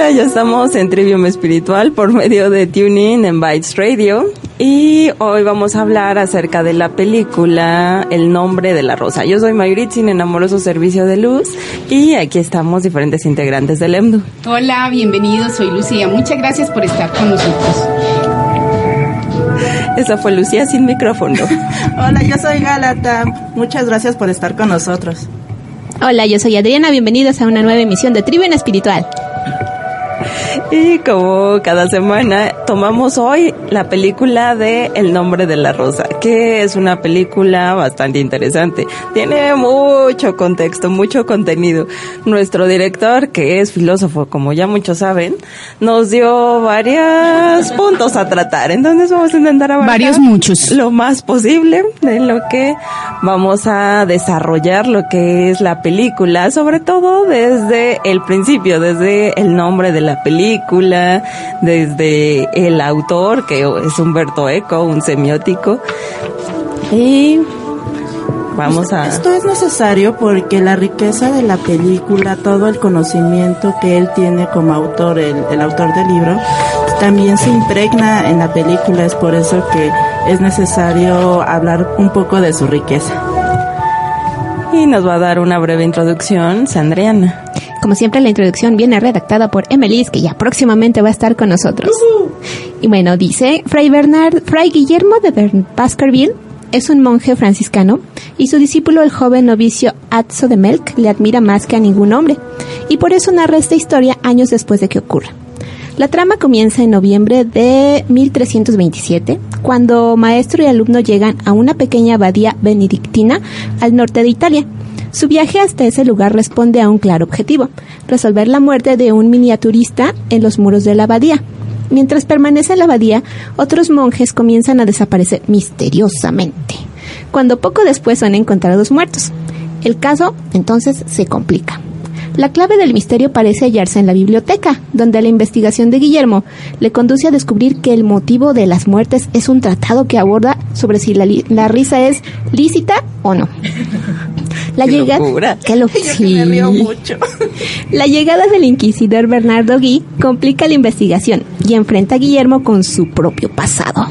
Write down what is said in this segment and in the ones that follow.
Hola, ya estamos en Trivium Espiritual por medio de Tuning en Bytes Radio y hoy vamos a hablar acerca de la película El nombre de la rosa. Yo soy Mayuritzin en Amoroso Servicio de Luz y aquí estamos diferentes integrantes del EMDU. Hola, bienvenidos, soy Lucía. Muchas gracias por estar con nosotros. Esa fue Lucía sin micrófono. Hola, yo soy Galata. Muchas gracias por estar con nosotros. Hola, yo soy Adriana. Bienvenidos a una nueva emisión de Trivium Espiritual. Y como cada semana tomamos hoy la película de El nombre de la rosa, que es una película bastante interesante. Tiene mucho contexto, mucho contenido. Nuestro director, que es filósofo, como ya muchos saben, nos dio varios puntos a tratar. Entonces vamos a intentar abarcar Varios muchos. lo más posible de lo que vamos a desarrollar lo que es la película, sobre todo desde el principio, desde el nombre de la película, desde el autor, que es Humberto Eco, un semiótico. Y vamos a... Esto es necesario porque la riqueza de la película, todo el conocimiento que él tiene como autor, el, el autor del libro, también se impregna en la película. Es por eso que es necesario hablar un poco de su riqueza. Y nos va a dar una breve introducción, Sandriana. Como siempre, la introducción viene redactada por Emelis, que ya próximamente va a estar con nosotros. Y bueno, dice, Fray Bernard, Fray Guillermo de Baskerville es un monje franciscano y su discípulo, el joven novicio Atzo de Melk, le admira más que a ningún hombre, y por eso narra esta historia años después de que ocurra. La trama comienza en noviembre de 1327, cuando maestro y alumno llegan a una pequeña abadía benedictina al norte de Italia. Su viaje hasta ese lugar responde a un claro objetivo, resolver la muerte de un miniaturista en los muros de la abadía. Mientras permanece en la abadía, otros monjes comienzan a desaparecer misteriosamente, cuando poco después son encontrados muertos. El caso entonces se complica. La clave del misterio parece hallarse en la biblioteca, donde la investigación de Guillermo le conduce a descubrir que el motivo de las muertes es un tratado que aborda sobre si la, risa es lícita o no. La ¡Qué llegada, locura! lo- Yo que me río sí. mucho. La llegada del inquisidor Bernardo Gui complica la investigación y enfrenta a Guillermo con su propio pasado.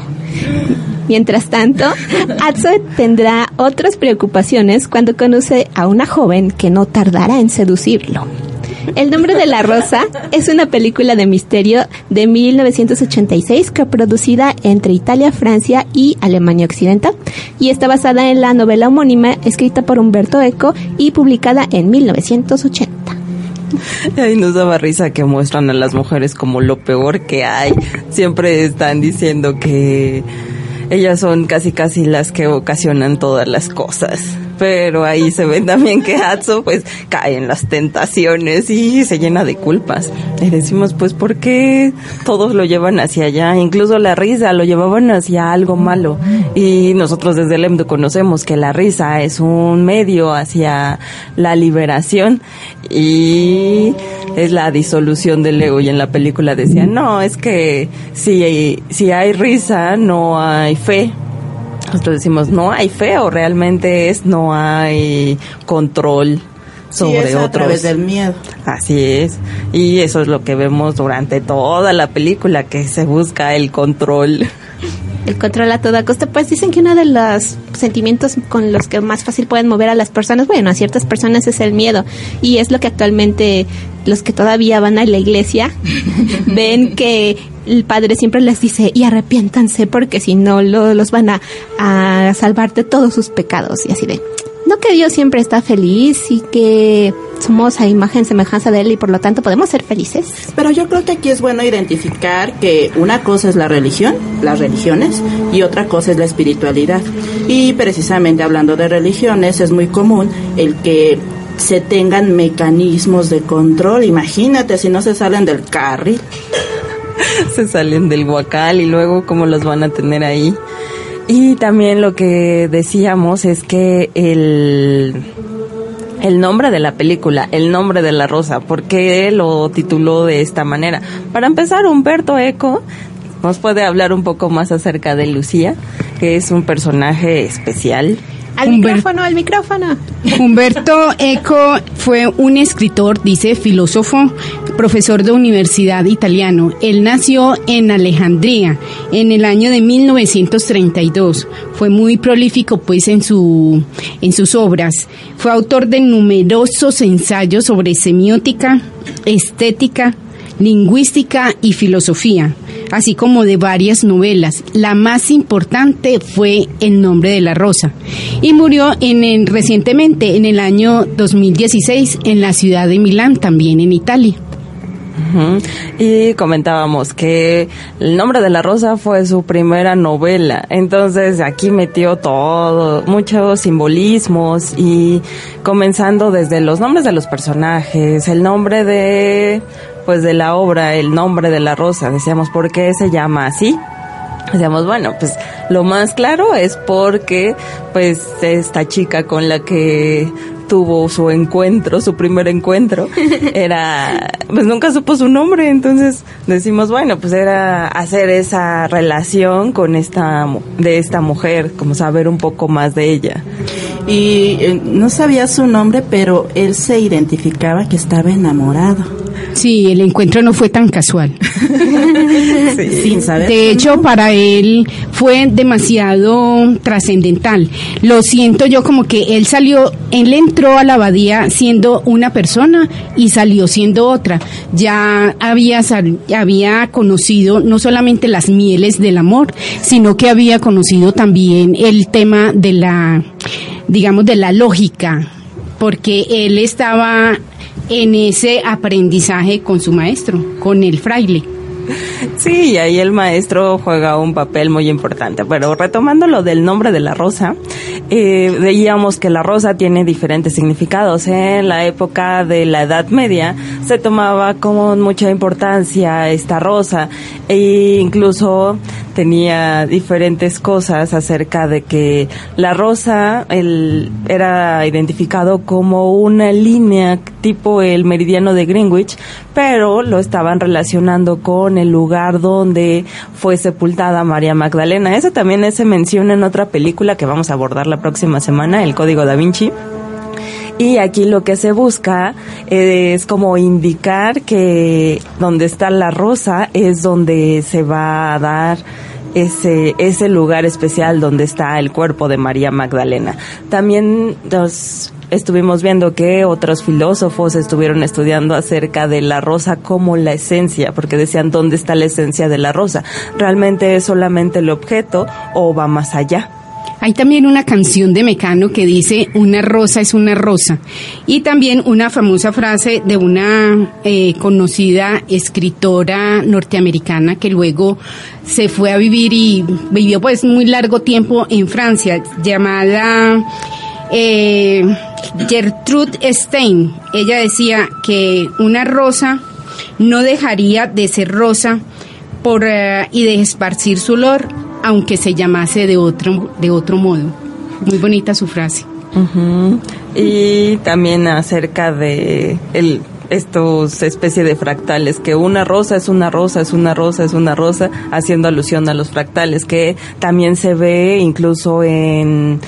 Mientras tanto, Atzo tendrá otras preocupaciones cuando conoce a una joven que no tardará en seducirlo. El nombre de la rosa es una película de misterio de 1986 coproducida entre Italia, Francia y Alemania Occidental y está basada en la novela homónima escrita por Humberto Eco y publicada en 1980. Ahí nos daba risa que muestran a las mujeres como lo peor que hay. Siempre están diciendo que ellas son casi casi las que ocasionan todas las cosas. Pero ahí se ve también que Hatso pues cae en las tentaciones y se llena de culpas. Y decimos pues ¿por qué todos lo llevan hacia allá? Incluso la risa lo llevaban hacia algo malo. Y nosotros desde el EMDU conocemos que la risa es un medio hacia la liberación y es la disolución del ego y en la película decía no es que si, si hay risa no hay fe nosotros decimos no hay fe o realmente es no hay control sobre sí, es a otros través del miedo. así es. Y eso es lo que vemos durante toda la película que se busca el control el control a toda costa, pues dicen que uno de los sentimientos con los que más fácil pueden mover a las personas, bueno, a ciertas personas es el miedo. Y es lo que actualmente los que todavía van a la iglesia ven que el padre siempre les dice y arrepiéntanse porque si no lo, los van a, a salvar de todos sus pecados y así de no que Dios siempre está feliz y que somos a imagen semejanza de Él y por lo tanto podemos ser felices. Pero yo creo que aquí es bueno identificar que una cosa es la religión, las religiones, y otra cosa es la espiritualidad. Y precisamente hablando de religiones, es muy común el que se tengan mecanismos de control. Imagínate si no se salen del carril. se salen del guacal y luego cómo los van a tener ahí. Y también lo que decíamos es que el, el nombre de la película, el nombre de la rosa, ¿por qué lo tituló de esta manera? Para empezar, Humberto Eco nos puede hablar un poco más acerca de Lucía, que es un personaje especial al micrófono, al micrófono. Humberto Eco fue un escritor, dice, filósofo, profesor de universidad italiano. Él nació en Alejandría en el año de 1932. Fue muy prolífico pues en su en sus obras. Fue autor de numerosos ensayos sobre semiótica, estética, lingüística y filosofía así como de varias novelas. La más importante fue El nombre de la rosa y murió en, recientemente en el año 2016 en la ciudad de Milán, también en Italia. Y comentábamos que El nombre de la rosa fue su primera novela, entonces aquí metió todo, muchos simbolismos y comenzando desde los nombres de los personajes, el nombre de pues de la obra, el nombre de la rosa. Decíamos, ¿por qué se llama así? Decíamos, bueno, pues lo más claro es porque pues esta chica con la que tuvo su encuentro, su primer encuentro, era, pues nunca supo su nombre, entonces decimos, bueno, pues era hacer esa relación con esta, de esta mujer, como saber un poco más de ella. Y eh, no sabía su nombre, pero él se identificaba que estaba enamorado. Sí, el encuentro no fue tan casual. De hecho, para él fue demasiado trascendental. Lo siento yo como que él salió, él entró a la abadía siendo una persona y salió siendo otra. Ya había, había conocido no solamente las mieles del amor, sino que había conocido también el tema de la, digamos, de la lógica porque él estaba en ese aprendizaje con su maestro, con el fraile. Sí, ahí el maestro juega un papel muy importante. Pero retomando lo del nombre de la rosa, eh, veíamos que la rosa tiene diferentes significados. En la época de la Edad Media se tomaba con mucha importancia esta rosa e incluso tenía diferentes cosas acerca de que la rosa era identificado como una línea tipo el meridiano de Greenwich, pero lo estaban relacionando con el lugar donde fue sepultada María Magdalena. Eso también se menciona en otra película que vamos a abordar la próxima semana, El Código da Vinci. Y aquí lo que se busca es como indicar que donde está la rosa es donde se va a dar ese, ese lugar especial donde está el cuerpo de María Magdalena. También nos estuvimos viendo que otros filósofos estuvieron estudiando acerca de la rosa como la esencia, porque decían dónde está la esencia de la rosa. ¿Realmente es solamente el objeto o va más allá? Hay también una canción de Mecano que dice una rosa es una rosa y también una famosa frase de una eh, conocida escritora norteamericana que luego se fue a vivir y vivió pues muy largo tiempo en Francia llamada eh, Gertrude Stein. Ella decía que una rosa no dejaría de ser rosa por, eh, y de esparcir su olor aunque se llamase de otro, de otro modo. Muy bonita su frase. Y también acerca de el, estos especie de fractales, que una rosa es una rosa, es una rosa, es una rosa, haciendo alusión a los fractales, que también se ve incluso en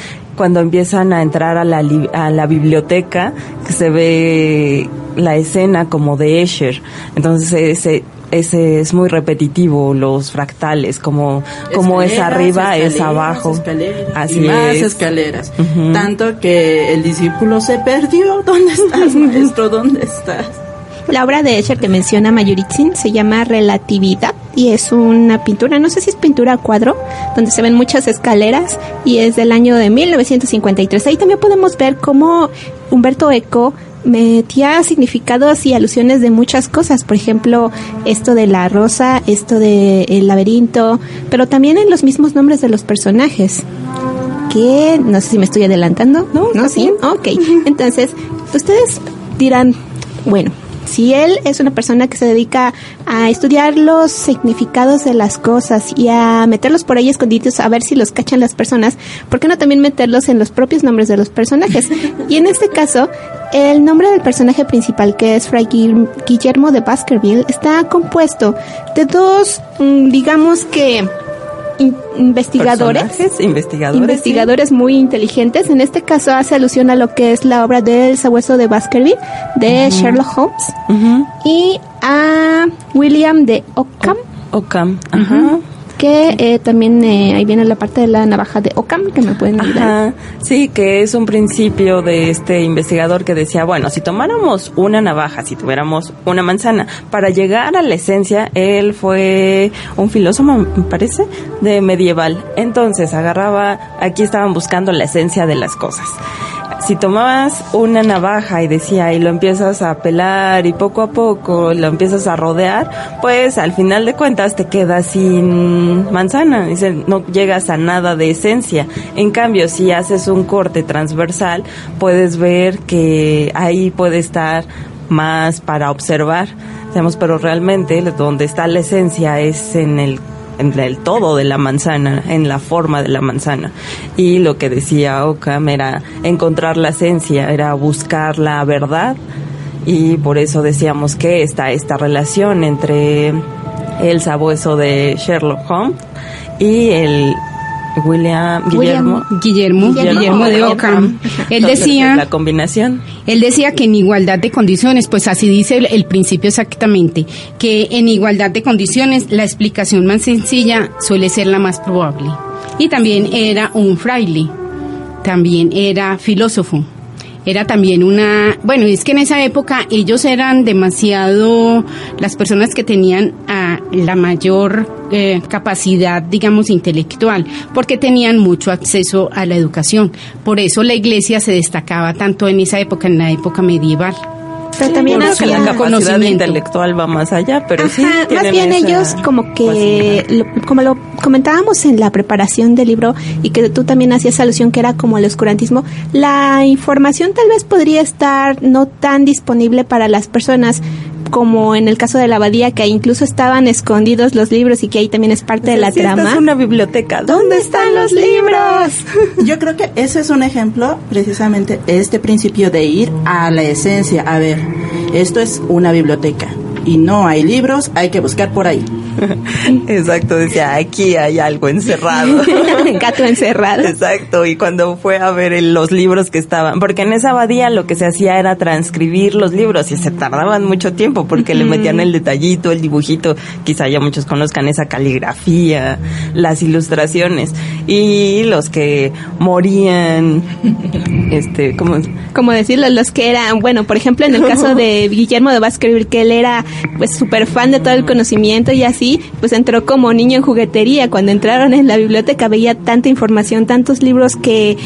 cuando empiezan a entrar a la, a la biblioteca, que se ve la escena como de Escher. Entonces se, ese es muy repetitivo, los fractales, como, como es arriba, es abajo. Escaleras, Así y más es. escaleras. Tanto que el discípulo se perdió. ¿Dónde estás, maestro? ¿Dónde estás? La obra de Escher que menciona Mayuritzin se llama Relatividad y es una pintura, no sé si es pintura a cuadro, donde se ven muchas escaleras y es del año de 1953. Ahí también podemos ver cómo Humberto Eco metía significados y alusiones de muchas cosas, por ejemplo, esto de la rosa, esto de el laberinto, pero también en los mismos nombres de los personajes. Que no sé si me estoy adelantando. No, ¿No sí. Ok. Entonces, ustedes dirán, bueno, si él es una persona que se dedica a estudiar los significados de las cosas y a meterlos por ahí escondidos a ver si los cachan las personas, ¿por qué no también meterlos en los propios nombres de los personajes? Y en este caso, el nombre del personaje principal, que es Fray Guil- Guillermo de Baskerville, está compuesto de dos, mm, digamos que, in- investigadores. Investigadores. Investigadores muy inteligentes. En este caso hace alusión a lo que es la obra del sabueso de Baskerville, de Sherlock Holmes, y a William de Ockham, Ockham, ajá. Que eh, también eh, ahí viene la parte de la navaja de Ockham, que me pueden ayudar. Sí, que es un principio de este investigador que decía, bueno, si tomáramos una navaja, si tuviéramos una manzana, para llegar a la esencia, él fue un filósofo, me parece, de medieval. Entonces agarraba, aquí estaban buscando la esencia de las cosas. Si tomabas una navaja y decía, y lo empiezas a pelar y poco a poco lo empiezas a rodear, pues al final de cuentas te quedas sin manzana, no llegas a nada de esencia. En cambio, si haces un corte transversal, puedes ver que ahí puede estar más para observar, pero realmente donde está la esencia es en el en el todo de la manzana, en la forma de la manzana. Y lo que decía Ockham era encontrar la esencia, era buscar la verdad. Y por eso decíamos que está esta relación entre el sabueso de Sherlock Holmes y el William Guillermo. Guillermo, Guillermo Guillermo de Ockham. Él decía, la combinación. él decía que en igualdad de condiciones, pues así dice el, el principio exactamente, que en igualdad de condiciones la explicación más sencilla suele ser la más probable. Y también era un fraile, también era filósofo. Era también una, bueno, es que en esa época ellos eran demasiado las personas que tenían ah, la mayor eh, capacidad, digamos, intelectual, porque tenían mucho acceso a la educación. Por eso la iglesia se destacaba tanto en esa época, en la época medieval. Pero también Porque hacía- la capacidad intelectual va más allá, pero sí. Más bien esa ellos como que, lo- como lo comentábamos en la preparación del libro y que tú también hacías alusión que era como el oscurantismo, la información tal vez podría estar no tan disponible para las personas como en el caso de la abadía, que incluso estaban escondidos los libros y que ahí también es parte de la Sí, esta trama. es una biblioteca. ¿Dónde están los libros? Yo creo que ese es un ejemplo, precisamente, este principio de ir a la esencia. A ver, esto es una biblioteca y no hay libros, hay que buscar por ahí. Exacto, decía, aquí hay algo encerrado. Gato encerrado. Exacto, y cuando fue a ver el- los libros que estaban, porque en esa abadía lo que se hacía era transcribir los libros y se tardaban mucho tiempo porque le metían el detallito, el dibujito, quizá ya muchos conozcan esa caligrafía, las ilustraciones y los que morían, este, como como decirlo, los que eran, bueno, por ejemplo, en el caso de Guillermo de Baskerville, que él era pues súper fan de todo el conocimiento y así, pues entró como niño en juguetería. Cuando entraron en la biblioteca veía tanta información, tantos libros que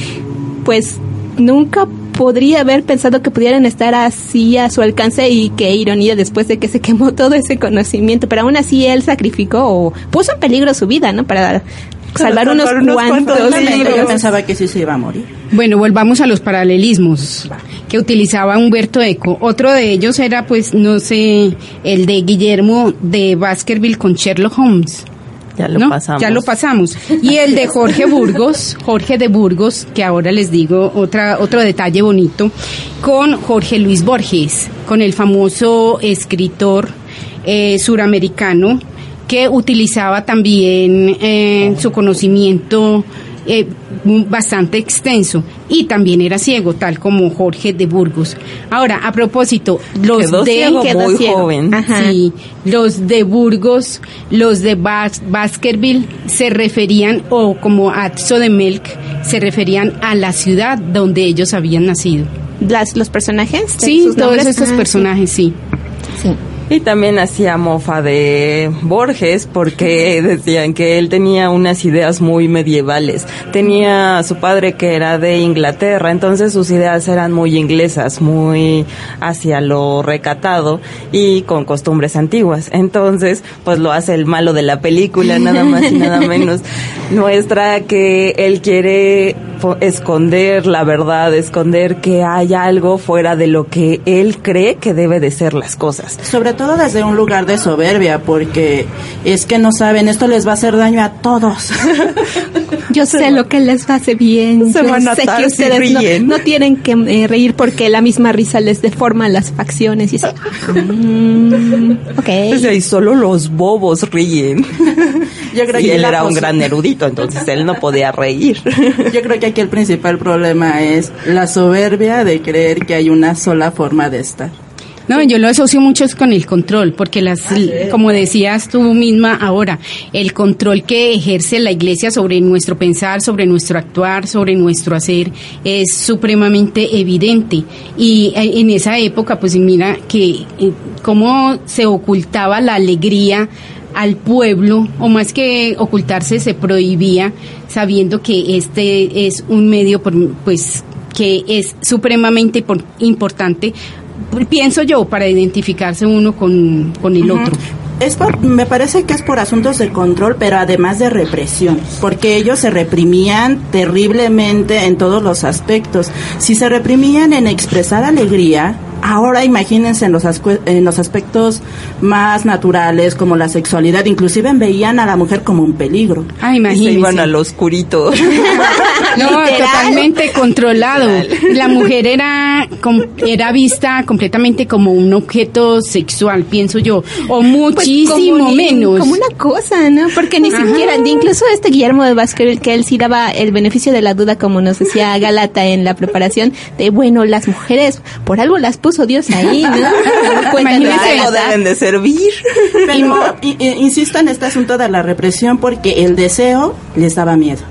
pues nunca podría haber pensado que pudieran estar así a su alcance y qué ironía después de que se quemó todo ese conocimiento, pero aún así él sacrificó o puso en peligro su vida, ¿no? Para salvar unos, cuantos, cuantos Realmente libros. yo pensaba que sí se iba a morir. Bueno, volvamos a los paralelismos que utilizaba Humberto Eco. Otro de ellos era, pues, no sé, el de Guillermo de Baskerville con Sherlock Holmes. ya lo ¿no? pasamos. Ya lo pasamos. Y el de Jorge Burgos, Jorge de Burgos, que ahora les digo otra, otro detalle bonito, con Jorge Luis Borges, con el famoso escritor eh, suramericano que utilizaba también eh, su conocimiento eh, bastante extenso y también era ciego, tal como Jorge de Burgos. Ahora, a propósito, los Quedó de ciego muy joven. Sí, los de Burgos, los de Bas Baskerville se referían, o como Atzo de Melk, se referían a la ciudad donde ellos habían nacido. Las, los personajes. Sí, todos nombres. estos Ah, sí. personajes, sí. Sí. Y también hacía mofa de Borges porque decían que él tenía unas ideas muy medievales. Tenía a su padre que era de Inglaterra, entonces sus ideas eran muy inglesas, muy hacia lo recatado y con costumbres antiguas. Entonces, pues lo hace el malo de la película, nada más y nada menos. Muestra que él quiere esconder la verdad, esconder que hay algo fuera de lo que él cree que debe de ser las cosas. Sobre todo desde un lugar de soberbia, porque es que no saben, esto les va a hacer daño a todos. Yo sé lo que les hace bien. Se Yo van a sé atar que ustedes no, ríen. no tienen que eh, reír porque la misma risa les deforma las facciones y así. Mm, ok. Solo los bobos ríen. Yo creo y que él era un gran erudito, entonces él no podía reír. Yo creo que aquí el principal problema es la soberbia de creer que hay una sola forma de estar. No, yo lo asocio mucho es con el control, porque las, como decías tú misma ahora, el control que ejerce la iglesia sobre nuestro pensar, sobre nuestro actuar, sobre nuestro hacer, es supremamente evidente. Y eh, en esa época, pues mira que eh, cómo se ocultaba la alegría al pueblo, o más que ocultarse, se prohibía, sabiendo que este es un medio, por- pues, que es supremamente por- importante pienso yo, para identificarse uno con, con el otro. Es por- me parece que es por asuntos de control, pero además de represión, porque ellos se reprimían terriblemente en todos los aspectos. Si se reprimían en expresar alegría, ahora imagínense en los, en los aspectos más naturales, como la sexualidad, inclusive veían a la mujer como un peligro. Ah, Y se imagínense. iban al oscurito. No, totalmente controlado. La mujer era com- era vista completamente como un objeto sexual, pienso yo, o Pues muchísimo ni- menos. Como una cosa, ¿no? Porque ni Ajá. siquiera, incluso este Guillermo de Vázquez, que él sí daba el beneficio de la duda, como nos decía Galata en la preparación, de bueno, las mujeres, por algo las puso Dios ahí, ¿no? Verdad. deben de servir. Pero i- insisto en este asunto de la represión porque el deseo les daba miedo.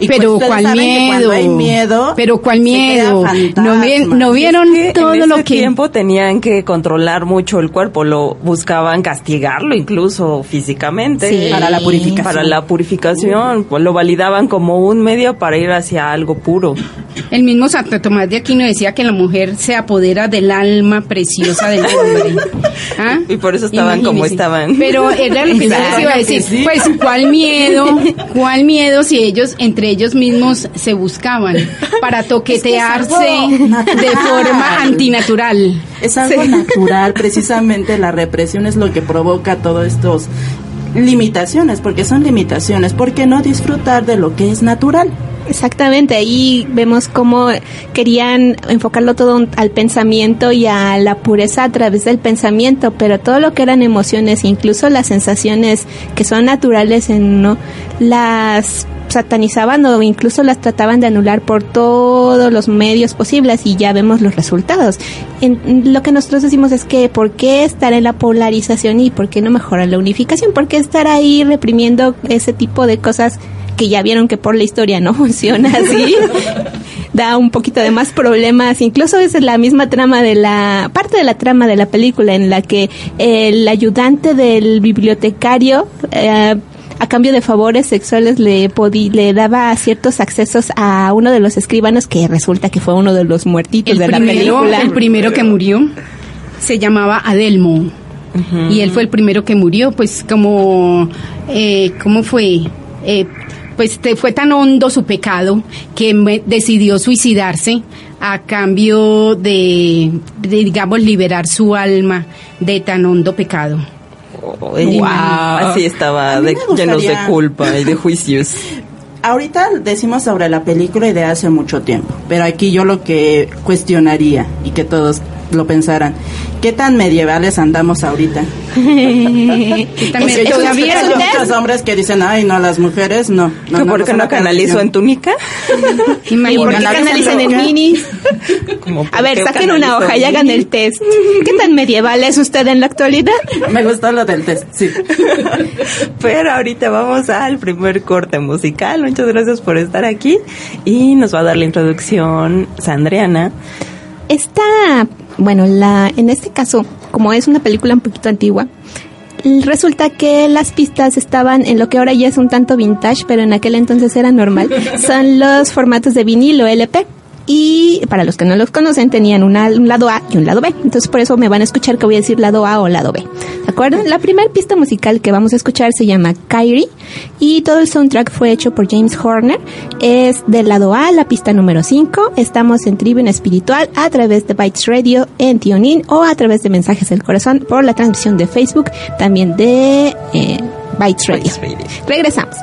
Y pero ustedes cuál miedo. cuando hay miedo, pero cuál miedo. No, vi- no vieron que todo en ese lo que tiempo tenían que controlar mucho el cuerpo, lo buscaban castigarlo incluso físicamente. Sí. Para la purificación. Para la purificación, pues lo validaban como un medio para ir hacia algo puro. El mismo Santo Tomás de Aquino decía que la mujer se apodera del alma preciosa del hombre. ¿Ah? Y por eso estaban como estaban. Pero era lo que yo les iba a decir. Sí. Pues, ¿cuál miedo? ¿Cuál miedo si ellos, entre ellos mismos, se buscaban para toquetearse de forma antinatural? Es algo natural, precisamente la represión es lo que provoca todos estos limitaciones, porque son limitaciones, ¿por qué no disfrutar de lo que es natural? Exactamente, ahí vemos cómo querían enfocarlo todo un- al pensamiento y a la pureza a través del pensamiento, pero todo lo que eran emociones, incluso las sensaciones que son naturales en uno, las satanizaban o incluso las trataban de anular por todos los medios posibles y ya vemos los resultados. En- lo que nosotros decimos es que ¿por qué estar en la polarización y por qué no mejorar la unificación? ¿Por qué estar ahí reprimiendo ese tipo de cosas que ya vieron que por la historia no funciona así? da un poquito de más problemas. Incluso es la misma trama de la parte de la trama de la película en la que el ayudante del bibliotecario eh, a cambio de favores sexuales le podi- le daba ciertos accesos a uno de los escribanos que resulta que fue uno de los muertitos El de la primero, película. el primero que murió se llamaba Adelmo. Y él fue el primero que murió, pues como, eh, ¿cómo fue? Eh, pues te- fue tan hondo su pecado que decidió suicidarse a cambio de, de, digamos, liberar su alma de tan hondo pecado. Wow. Así estaba, de- llenos de culpa y de juicios. Ahorita decimos sobre la película y de hace mucho tiempo, pero aquí yo lo que cuestionaría y que todos lo pensaran. ¿Qué tan medievales andamos ahorita? ¿Qué tal me- Porque yo ¿Todavía hay muchos hombres que dicen, ay, no, las mujeres no. no ¿Que no, ¿Por qué no canalizo en canalización". túnica? ¿Y por qué Canalizan en minis? Como, ¿por A ver, saquen una hoja y hagan el test. ¿Qué tan medieval es usted en la actualidad? Me gustó lo del test, sí. Pero ahorita vamos al primer corte musical. Muchas gracias por estar aquí. Y nos va a dar la introducción Sandriana. Esta, bueno, la, en este caso, como es una película un poquito antigua, resulta que las pistas estaban en lo que ahora ya es un tanto vintage, pero en aquel entonces era normal. Son los formatos de vinilo LP. Y para los que no los conocen, tenían una- un lado A y un lado B. Entonces por eso me van a escuchar que voy a decir lado A o lado B. ¿De acuerdo? La primera pista musical que vamos a escuchar se llama Kyrie y todo el soundtrack fue hecho por James Horner. Es del lado A, la pista número 5. Estamos en Tribuna Espiritual a través de Bytes Radio en TuneIn o a través de Mensajes del Corazón por la transmisión de Facebook, también de eh, Bytes Radio. Bytes Radio. Regresamos.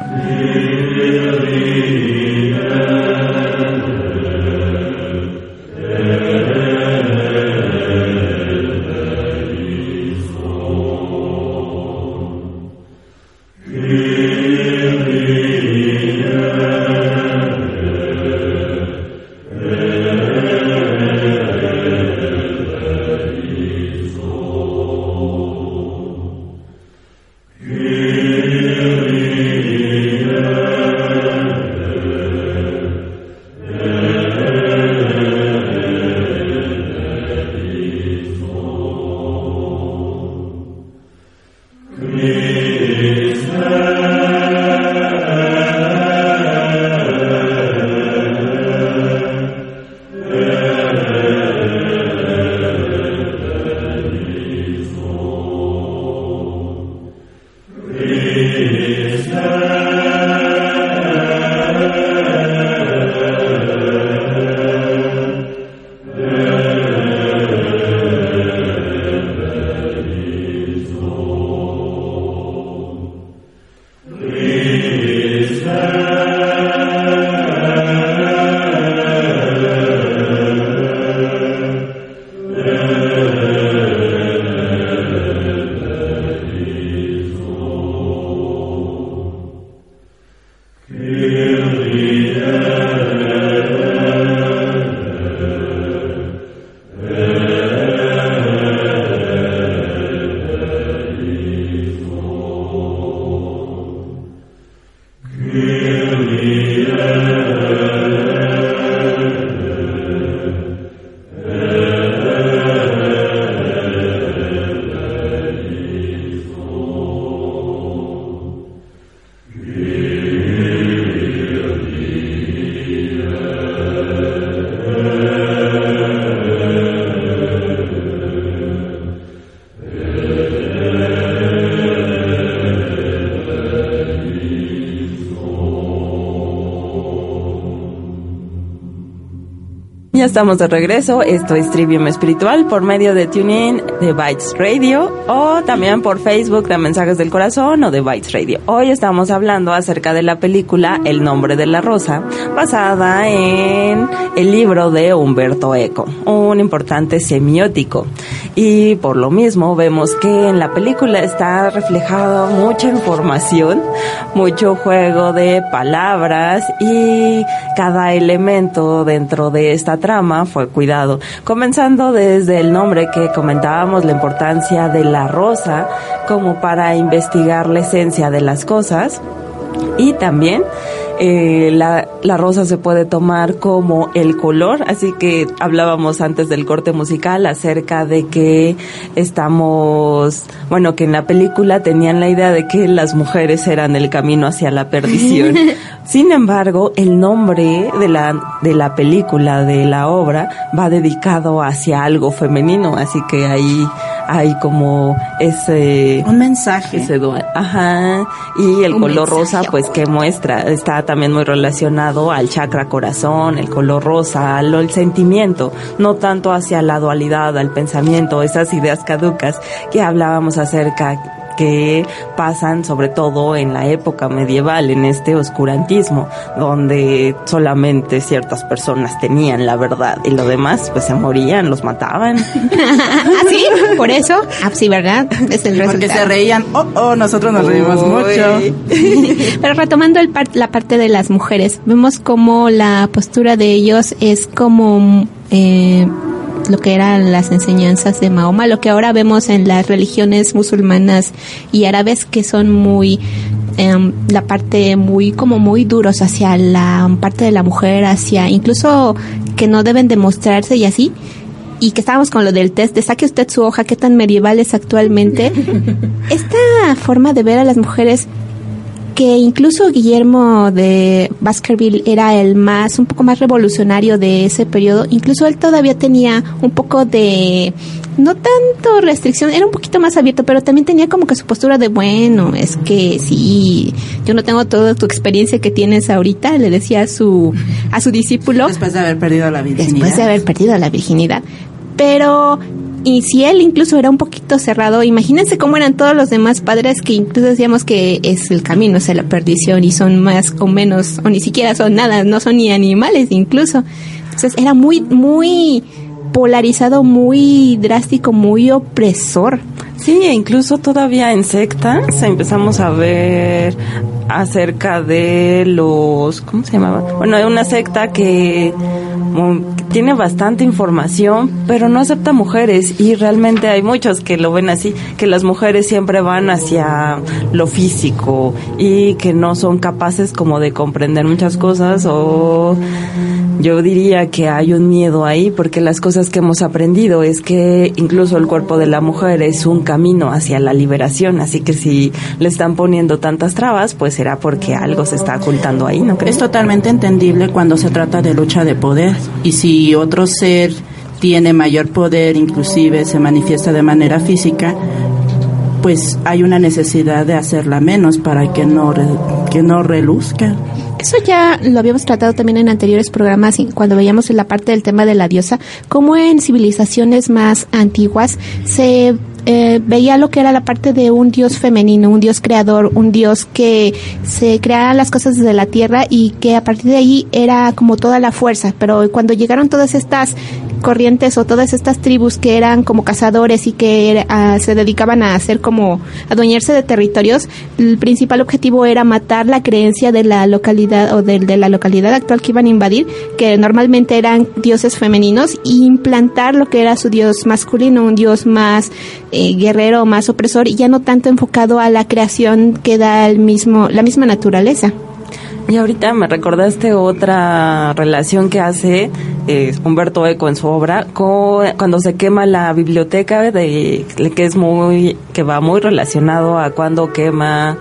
Amen. Estamos de regreso. Esto es Trivium Espiritual por medio de TuneIn, de Bytes Radio o también por Facebook de Mensajes del Corazón o de Bytes Radio. Hoy estamos hablando acerca de la película El nombre de la rosa, basada en el libro de Humberto Eco, un importante semiótico. Y por lo mismo vemos que en la película está reflejado mucha información, mucho juego de palabras y cada elemento dentro de esta trama fue cuidado. Comenzando desde el nombre que comentábamos, la importancia de la rosa como para investigar la esencia de las cosas. Y también eh, la, la rosa se puede tomar como el color, así que hablábamos antes del corte musical acerca de que estamos, bueno, que en la película tenían la idea de que las mujeres eran el camino hacia la perdición. Sin embargo, el nombre de la, de la película, de la obra, va dedicado hacia algo femenino, así que ahí hay como ese... Un mensaje. ese dual- Ajá. Y el Un color mensaje rosa, pues que muestra, está también muy relacionado al chakra corazón, el color rosa, al el sentimiento, no tanto hacia la dualidad, al pensamiento, esas ideas caducas que hablábamos acerca que pasan sobre todo en la época medieval, en este oscurantismo, donde solamente ciertas personas tenían la verdad y lo demás pues se morían, los mataban. ¿Así? ¿Ah, Por eso, ah, sí, ¿verdad? Es el resultado. Porque se reían, oh, oh, nosotros nos reímos Uy. mucho. Pero retomando el par- la parte de las mujeres, vemos como la postura de ellos es como eh, lo que eran las enseñanzas de Mahoma, lo que ahora vemos en las religiones musulmanas y árabes que son muy em, la parte muy como muy duros hacia la parte de la mujer, hacia incluso que no deben demostrarse y así. Y que estábamos con lo del test de saque usted su hoja, qué tan medieval es actualmente. Esta forma de ver a las mujeres que incluso Guillermo de Baskerville era el más, un poco más revolucionario de ese periodo, incluso él todavía tenía un poco de, no tanto restricción, era un poquito más abierto, pero también tenía como que su postura de, bueno, es que sí, yo no tengo toda tu experiencia que tienes ahorita, le decía a su, a su discípulo Después de haber perdido la virginidad. después de haber perdido la virginidad. Pero, y si él incluso era un poquito cerrado, imagínense cómo eran todos los demás padres que incluso decíamos que es el camino hacia la perdición y son más o menos, o ni siquiera son nada, no son ni animales incluso. Entonces era muy, muy polarizado, muy drástico, muy opresor. Sí, e incluso todavía en sectas empezamos a ver acerca de los, ¿cómo se llamaba? Bueno, hay una secta que tiene bastante información, pero no acepta mujeres y realmente hay muchos que lo ven así, que las mujeres siempre van hacia lo físico y que no son capaces como de comprender muchas cosas o yo diría que hay un miedo ahí porque las cosas que hemos aprendido es que incluso el cuerpo de la mujer es un camino hacia la liberación, así que si le están poniendo tantas trabas, pues será porque algo se está ocultando ahí, ¿no crees? Es totalmente entendible cuando se trata de lucha de poder. Y si otro ser tiene mayor poder, inclusive se manifiesta de manera física, pues hay una necesidad de hacerla menos para que no, re- que no reluzca. Eso ya lo habíamos tratado también en anteriores programas y cuando veíamos la parte del tema de la diosa, como en civilizaciones más antiguas se eh, veía lo que era la parte de un dios femenino, un dios creador, un dios que se creara las cosas desde la tierra y que a partir de ahí era como toda la fuerza. Pero cuando llegaron todas estas corrientes o todas estas tribus que eran como cazadores y que ah, se dedicaban a hacer como adueñarse de territorios, el principal objetivo era matar la creencia de la localidad o del- de, la localidad actual que iban a invadir, que normalmente eran dioses femeninos, e implantar lo que era su dios masculino, un dios más eh, guerrero, más opresor, y ya no tanto enfocado a la creación que da el mismo, la misma naturaleza. Y ahorita me recordaste otra relación que hace eh, Humberto Eco en su obra co- cuando se quema la biblioteca de que es muy que va muy relacionado a cuando quema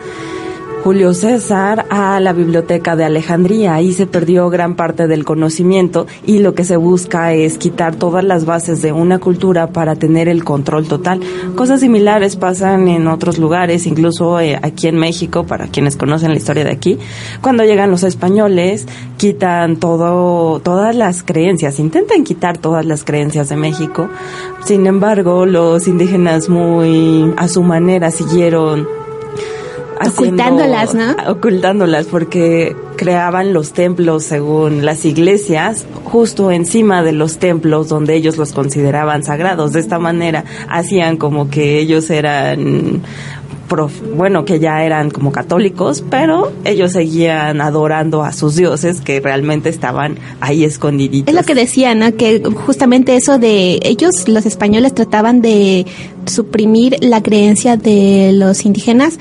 Julio César a la biblioteca de Alejandría. Ahí se perdió gran parte del conocimiento y lo que se busca es quitar todas las bases de una cultura para tener el control total. Cosas similares pasan en otros lugares, incluso eh, aquí en México, para quienes conocen la historia de aquí. Cuando llegan los españoles, quitan todo, todas las creencias, intentan quitar todas las creencias de México. Sin embargo, los indígenas muy a su manera siguieron haciendo- Ocultándolas, ¿no? Ocultándolas porque creaban los templos según las iglesias justo encima de los templos donde ellos los consideraban sagrados. De esta manera hacían como que ellos eran prof- bueno, que ya eran como católicos, pero ellos seguían adorando a sus dioses que realmente estaban ahí escondiditos. Es lo que decía, ¿no? Que justamente eso de ellos, los españoles, trataban de suprimir la creencia de los indígenas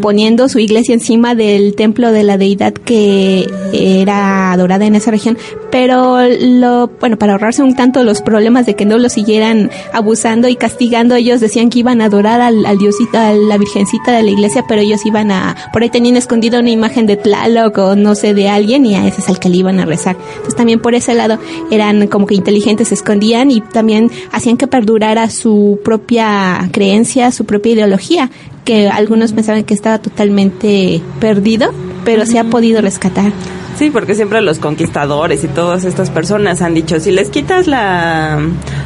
poniendo su iglesia encima del templo de la deidad que era adorada en esa región. Pero lo, bueno, para ahorrarse un tanto los problemas de que no lo siguieran abusando y castigando, ellos decían que iban a adorar al, al diosito, a la virgencita de la iglesia, pero ellos iban a, por ahí tenían escondida una imagen de Tlaloc o no sé, de alguien y a ese es al que le iban a rezar. Entonces también por ese lado eran como que inteligentes, se escondían y también hacían que perdurara su propia creencia, su propia ideología, que algunos pensaban que estaba totalmente perdido, pero se ha podido rescatar. Sí, porque siempre los conquistadores y todas estas personas han dicho, si les quitas la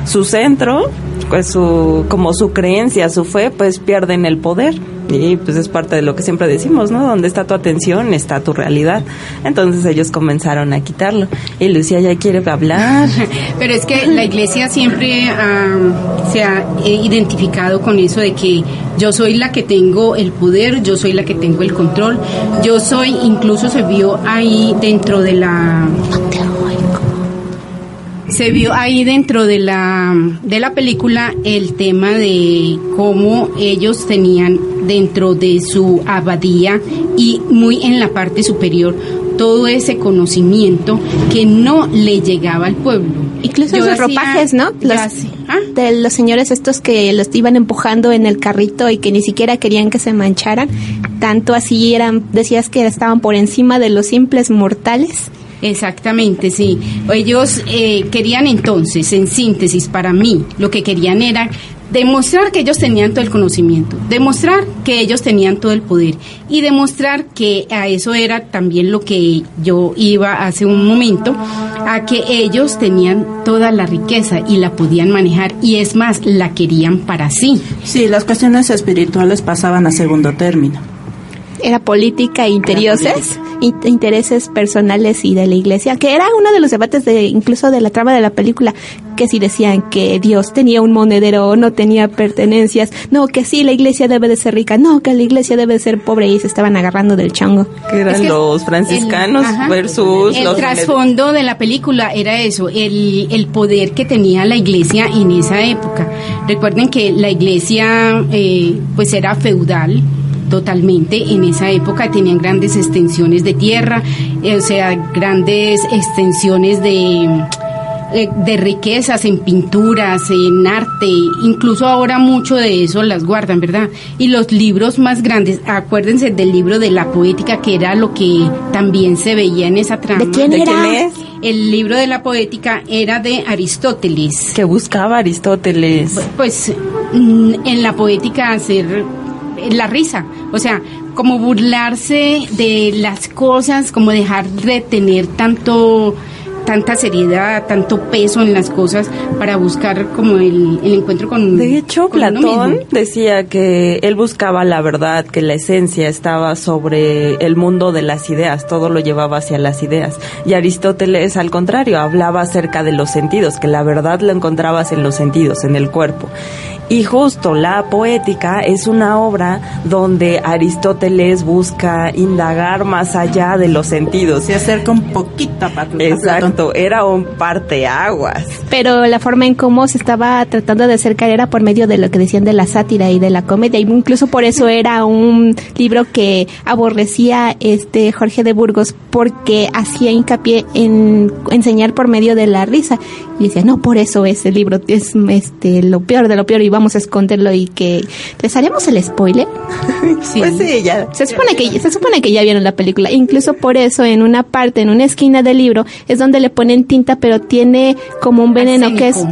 su centro, pues su como su creencia, su fe, pues pierden el poder. Y pues es parte de lo que siempre decimos, ¿no? Donde está tu atención, está tu realidad. Entonces ellos comenzaron a quitarlo. Y Lucía ya quiere hablar. Pero es que la iglesia siempre ah, se ha eh, identificado con eso de que yo soy la que tengo el poder, yo soy la que tengo el control, yo soy, incluso se vio ahí dentro de la se vio ahí dentro de la, de la película el tema de cómo ellos tenían dentro de su abadía y muy en la parte superior todo ese conocimiento que no le llegaba al pueblo. Incluso los ropajes, ¿no? Los, ¿ah? De los señores estos que los iban empujando en el carrito y que ni siquiera querían que se mancharan. Tanto así eran, decías que estaban por encima de los simples mortales. Exactamente, sí. Ellos eh, querían entonces, en síntesis, para mí, lo que querían era demostrar que ellos tenían todo el conocimiento, demostrar que ellos tenían todo el poder y demostrar que a eso era también lo que yo iba hace un momento, a que ellos tenían toda la riqueza y la podían manejar y es más, la querían para sí. Sí, las cuestiones espirituales pasaban a segundo término era política e intereses, intereses personales y de la iglesia, que era uno de los debates de incluso de la trama de la película, que si decían que Dios tenía un monedero o no tenía pertenencias, no, que sí, la iglesia debe de ser rica, no, que la iglesia debe de ser pobre y se estaban agarrando del chango. Que eran los franciscanos versus el trasfondo de la película era eso, el, el poder que tenía la iglesia en esa época. Recuerden que la iglesia eh, pues era feudal, totalmente. En esa época tenían grandes extensiones de tierra, eh, o sea, grandes extensiones de, eh, de riquezas en pinturas, en arte, incluso ahora mucho de eso las guardan, ¿verdad? Y los libros más grandes, acuérdense del libro de la poética, que era lo que también se veía en esa trama. ¿De quién, era? El libro de la poética era de Aristóteles. ¿Qué buscaba Aristóteles? Pues mm, en la poética hacer la risa, o sea, como burlarse de las cosas, como dejar de tener tanto tanta seriedad, tanto peso en las cosas para buscar como el, encuentro con De hecho, Platón decía que él buscaba la verdad, que la esencia estaba sobre el mundo de las ideas, todo lo llevaba hacia las ideas. Y Aristóteles, al contrario, hablaba acerca de los sentidos, que la verdad la encontrabas en los sentidos, en el cuerpo. Y justo la poética es una obra donde Aristóteles busca indagar más allá de los sentidos. Se acerca un poquito a Exacto, era un parteaguas. Pero la forma en cómo se estaba tratando de acercar era por medio de lo que decían de la sátira y de la comedia. incluso por eso era un libro que aborrecía este Jorge de Burgos porque hacía hincapié en enseñar por medio de la risa. Y decía, no, por eso ese libro es este lo peor de lo peor y vamos a esconderlo y que les haremos el spoiler. sí. Pues sí, ya. Se supone que se supone que ya vieron la película, incluso por eso en una parte, en una esquina del libro es donde le ponen tinta, pero tiene como un veneno que es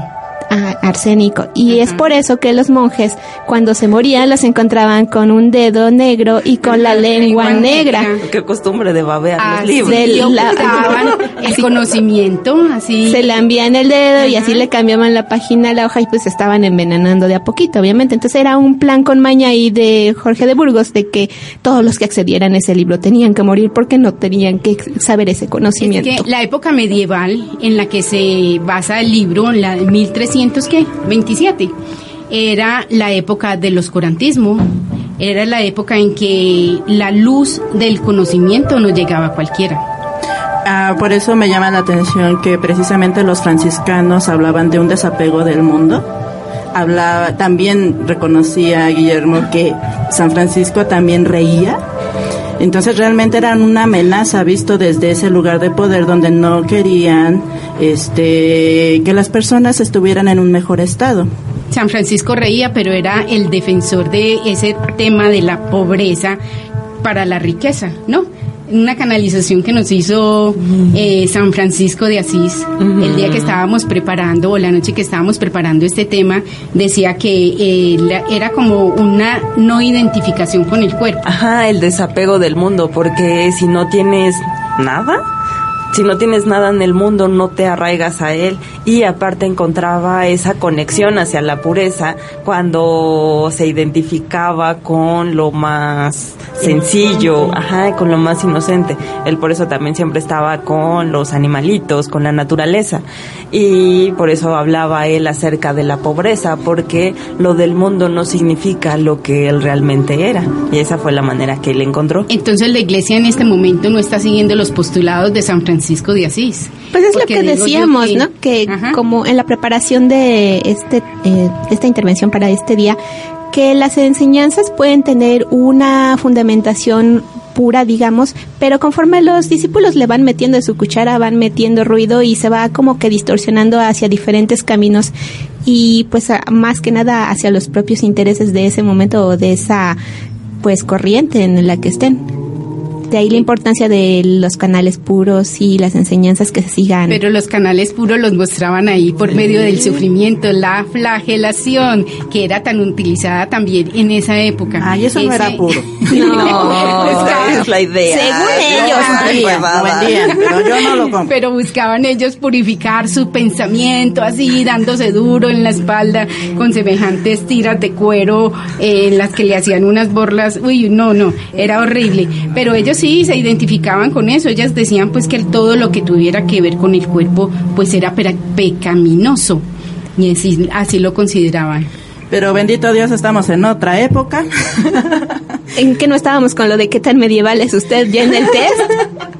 arsénico. Y es por eso que los monjes, cuando se morían, los encontraban con un dedo negro y con la lengua negra. Qué costumbre de babear los libros. el conocimiento, así. Se le envían el dedo y así le cambiaban la página a la hoja y pues estaban envenenando de a poquito, obviamente. Entonces era un plan con maña ahí de Jorge de Burgos de que todos los que accedieran a ese libro tenían que morir porque no tenían que saber ese conocimiento. la época medieval en la que se basa el libro, la de 1300 27. Era la época del oscurantismo, era la época en que la luz del conocimiento no llegaba a cualquiera. Ah, por eso me llama la atención que precisamente los franciscanos hablaban de un desapego del mundo. Hablaba, también reconocía Guillermo que San Francisco también reía entonces realmente eran una amenaza visto desde ese lugar de poder donde no querían este que las personas estuvieran en un mejor estado. San Francisco reía, pero era el defensor de ese tema de la pobreza para la riqueza, ¿no? Una canalización que nos hizo eh, San Francisco de Asís. El día que estábamos preparando o la noche que estábamos preparando este tema decía que eh, era como una no identificación con el cuerpo. Ajá el desapego del mundo porque si no tienes nada si no tienes nada en el mundo, no te arraigas a él. Y aparte encontraba esa conexión hacia la pureza cuando se identificaba con lo más sencillo, ajá, con lo más inocente. Él por eso también siempre estaba con los animalitos, con la naturaleza. Y por eso hablaba él acerca de la pobreza, porque lo del mundo no significa lo que él realmente era. Y esa fue la manera que él encontró. Entonces la iglesia en este momento no está siguiendo los postulados de San Francisco de Asís. Pues es lo que decíamos, ¿no? Que como en la preparación de este eh, esta intervención para este día, que las enseñanzas pueden tener una fundamentación pura, digamos, pero conforme los discípulos le van metiendo de su cuchara, van metiendo ruido y se va como que distorsionando hacia diferentes caminos y pues más que nada hacia los propios intereses de ese momento o de esa pues corriente en la que estén. De ahí la importancia de los canales puros y las enseñanzas que se sigan. Pero los canales puros los mostraban ahí por medio del sufrimiento, la flagelación, que era tan utilizada también en esa época. Ay, eso no era puro. no, esa es la idea. Según ellos. pero yo no lo compro. Pero buscaban ellos purificar su pensamiento así, dándose duro en la espalda con semejantes tiras de cuero eh, en las que le hacían unas borlas. Uy, no, no, era horrible. Pero ellos sí se identificaban con eso. Ellas decían pues que todo lo que tuviera que ver con el cuerpo pues era pecaminoso. Y así, así lo consideraban. Pero bendito Dios, estamos en otra época. ¿En qué no estábamos con lo de qué tan medieval es usted ya en el test?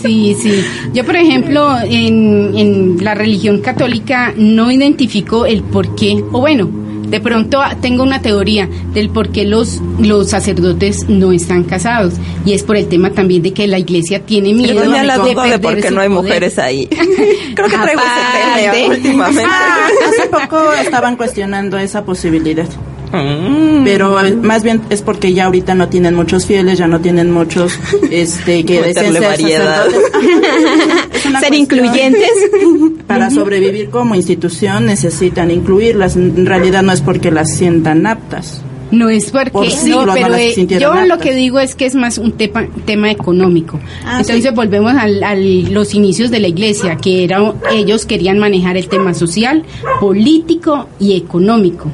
Sí, sí. Yo, por ejemplo, en, en la religión católica no identifico el por qué, o bueno, de pronto ah, tengo una teoría del por qué los, los sacerdotes no están casados y es por el tema también de que la iglesia tiene miedo de, la de, de por qué no hay mujeres ahí. Creo que traigo ese tema últimamente. Ah, hace poco estaban cuestionando esa posibilidad. Mm. Pero más bien es porque ya ahorita no tienen muchos fieles, ya no tienen muchos este que desean ser ser incluyentes. Para sobrevivir como institución necesitan incluirlas. En realidad no es porque las sientan aptas. No es porque no, pero eh, yo lo que digo es que es más un tema, tema económico. Ah, Entonces volvemos a, los inicios de la iglesia, que era, ellos querían manejar el tema social, político y económico.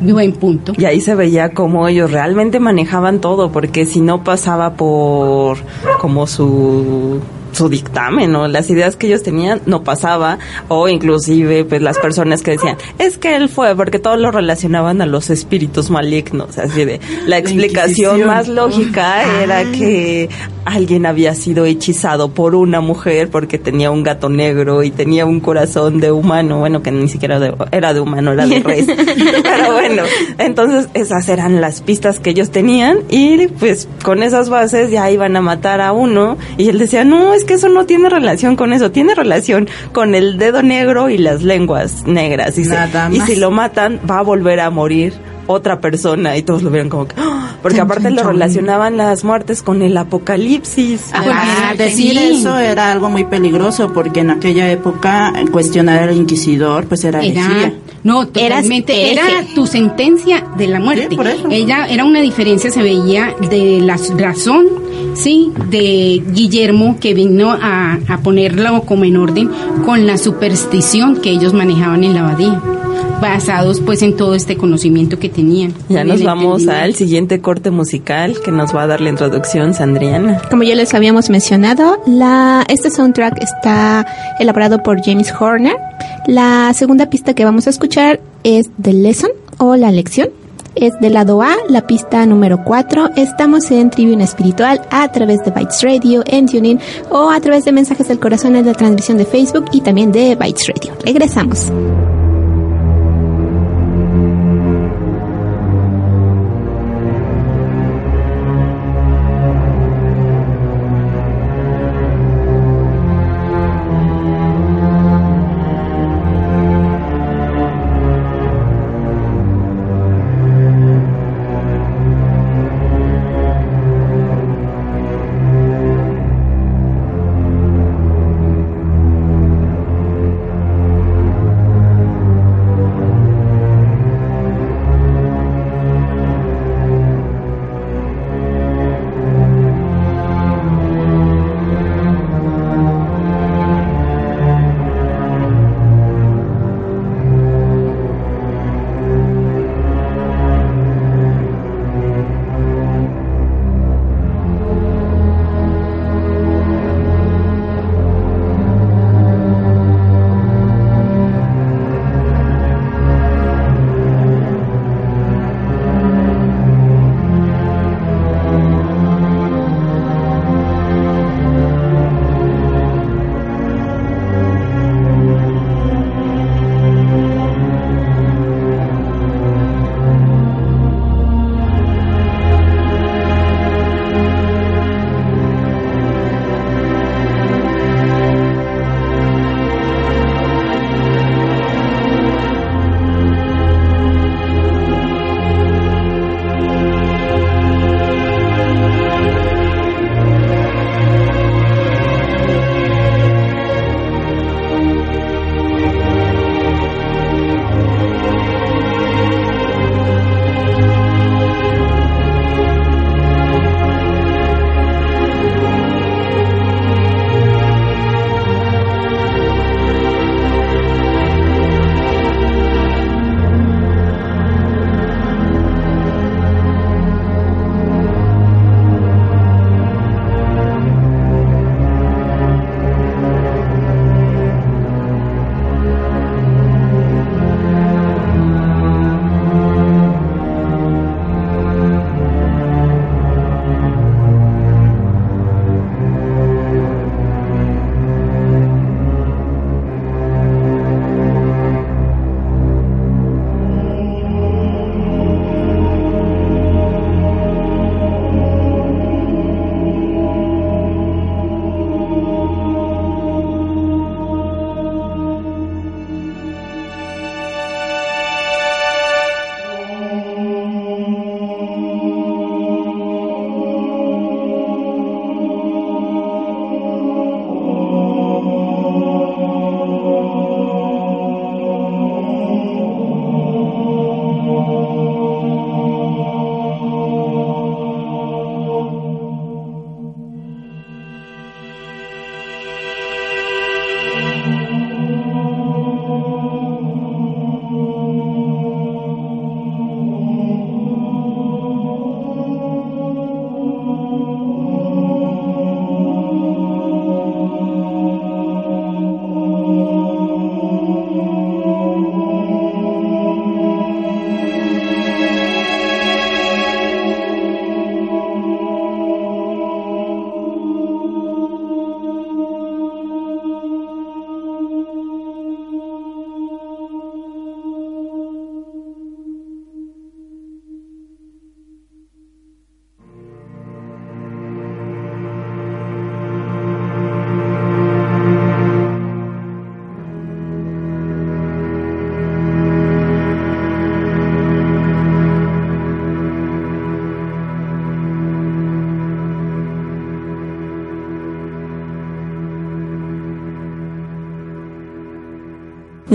Buen punto. Y ahí se veía cómo ellos realmente manejaban todo, porque si no pasaba por como su su dictamen o las ideas que ellos tenían no pasaba o inclusive pues las personas que decían es que él fue porque todos lo relacionaban a los espíritus malignos así de la explicación más lógica era que alguien había sido hechizado por una mujer porque tenía un gato negro y tenía un corazón de humano bueno que ni siquiera era de humano era de res. Pero bueno entonces esas eran las pistas que ellos tenían y pues con esas bases ya iban a matar a uno y él decía no es que eso no tiene relación con eso, tiene relación con el dedo negro y las lenguas negras. Y, y si lo matan, va a volver a morir otra persona. Y todos lo vieron como que ¡ah! porque aparte lo relacionaban las muertes con el apocalipsis. Ah, decir eso era algo muy peligroso porque en aquella época cuestionar al inquisidor pues era, era no totalmente era tu sentencia de la muerte. ella era una diferencia se veía de la razón sí de Guillermo que vino a, a ponerlo como en orden con la superstición que ellos manejaban en la abadía basados pues en todo este conocimiento que tenían. Ya nos vamos al siguiente corte musical que nos va a dar la introducción Sandriana. Como ya les habíamos mencionado, la, este soundtrack está elaborado por James Horner. La segunda pista que vamos a escuchar es The Lesson o La Lección. Es del lado A, la pista número 4. Estamos en Tribuna Espiritual a través de Bytes Radio en TuneIn o a través de Mensajes del Corazón en la transmisión de Facebook y también de Bytes Radio. Regresamos.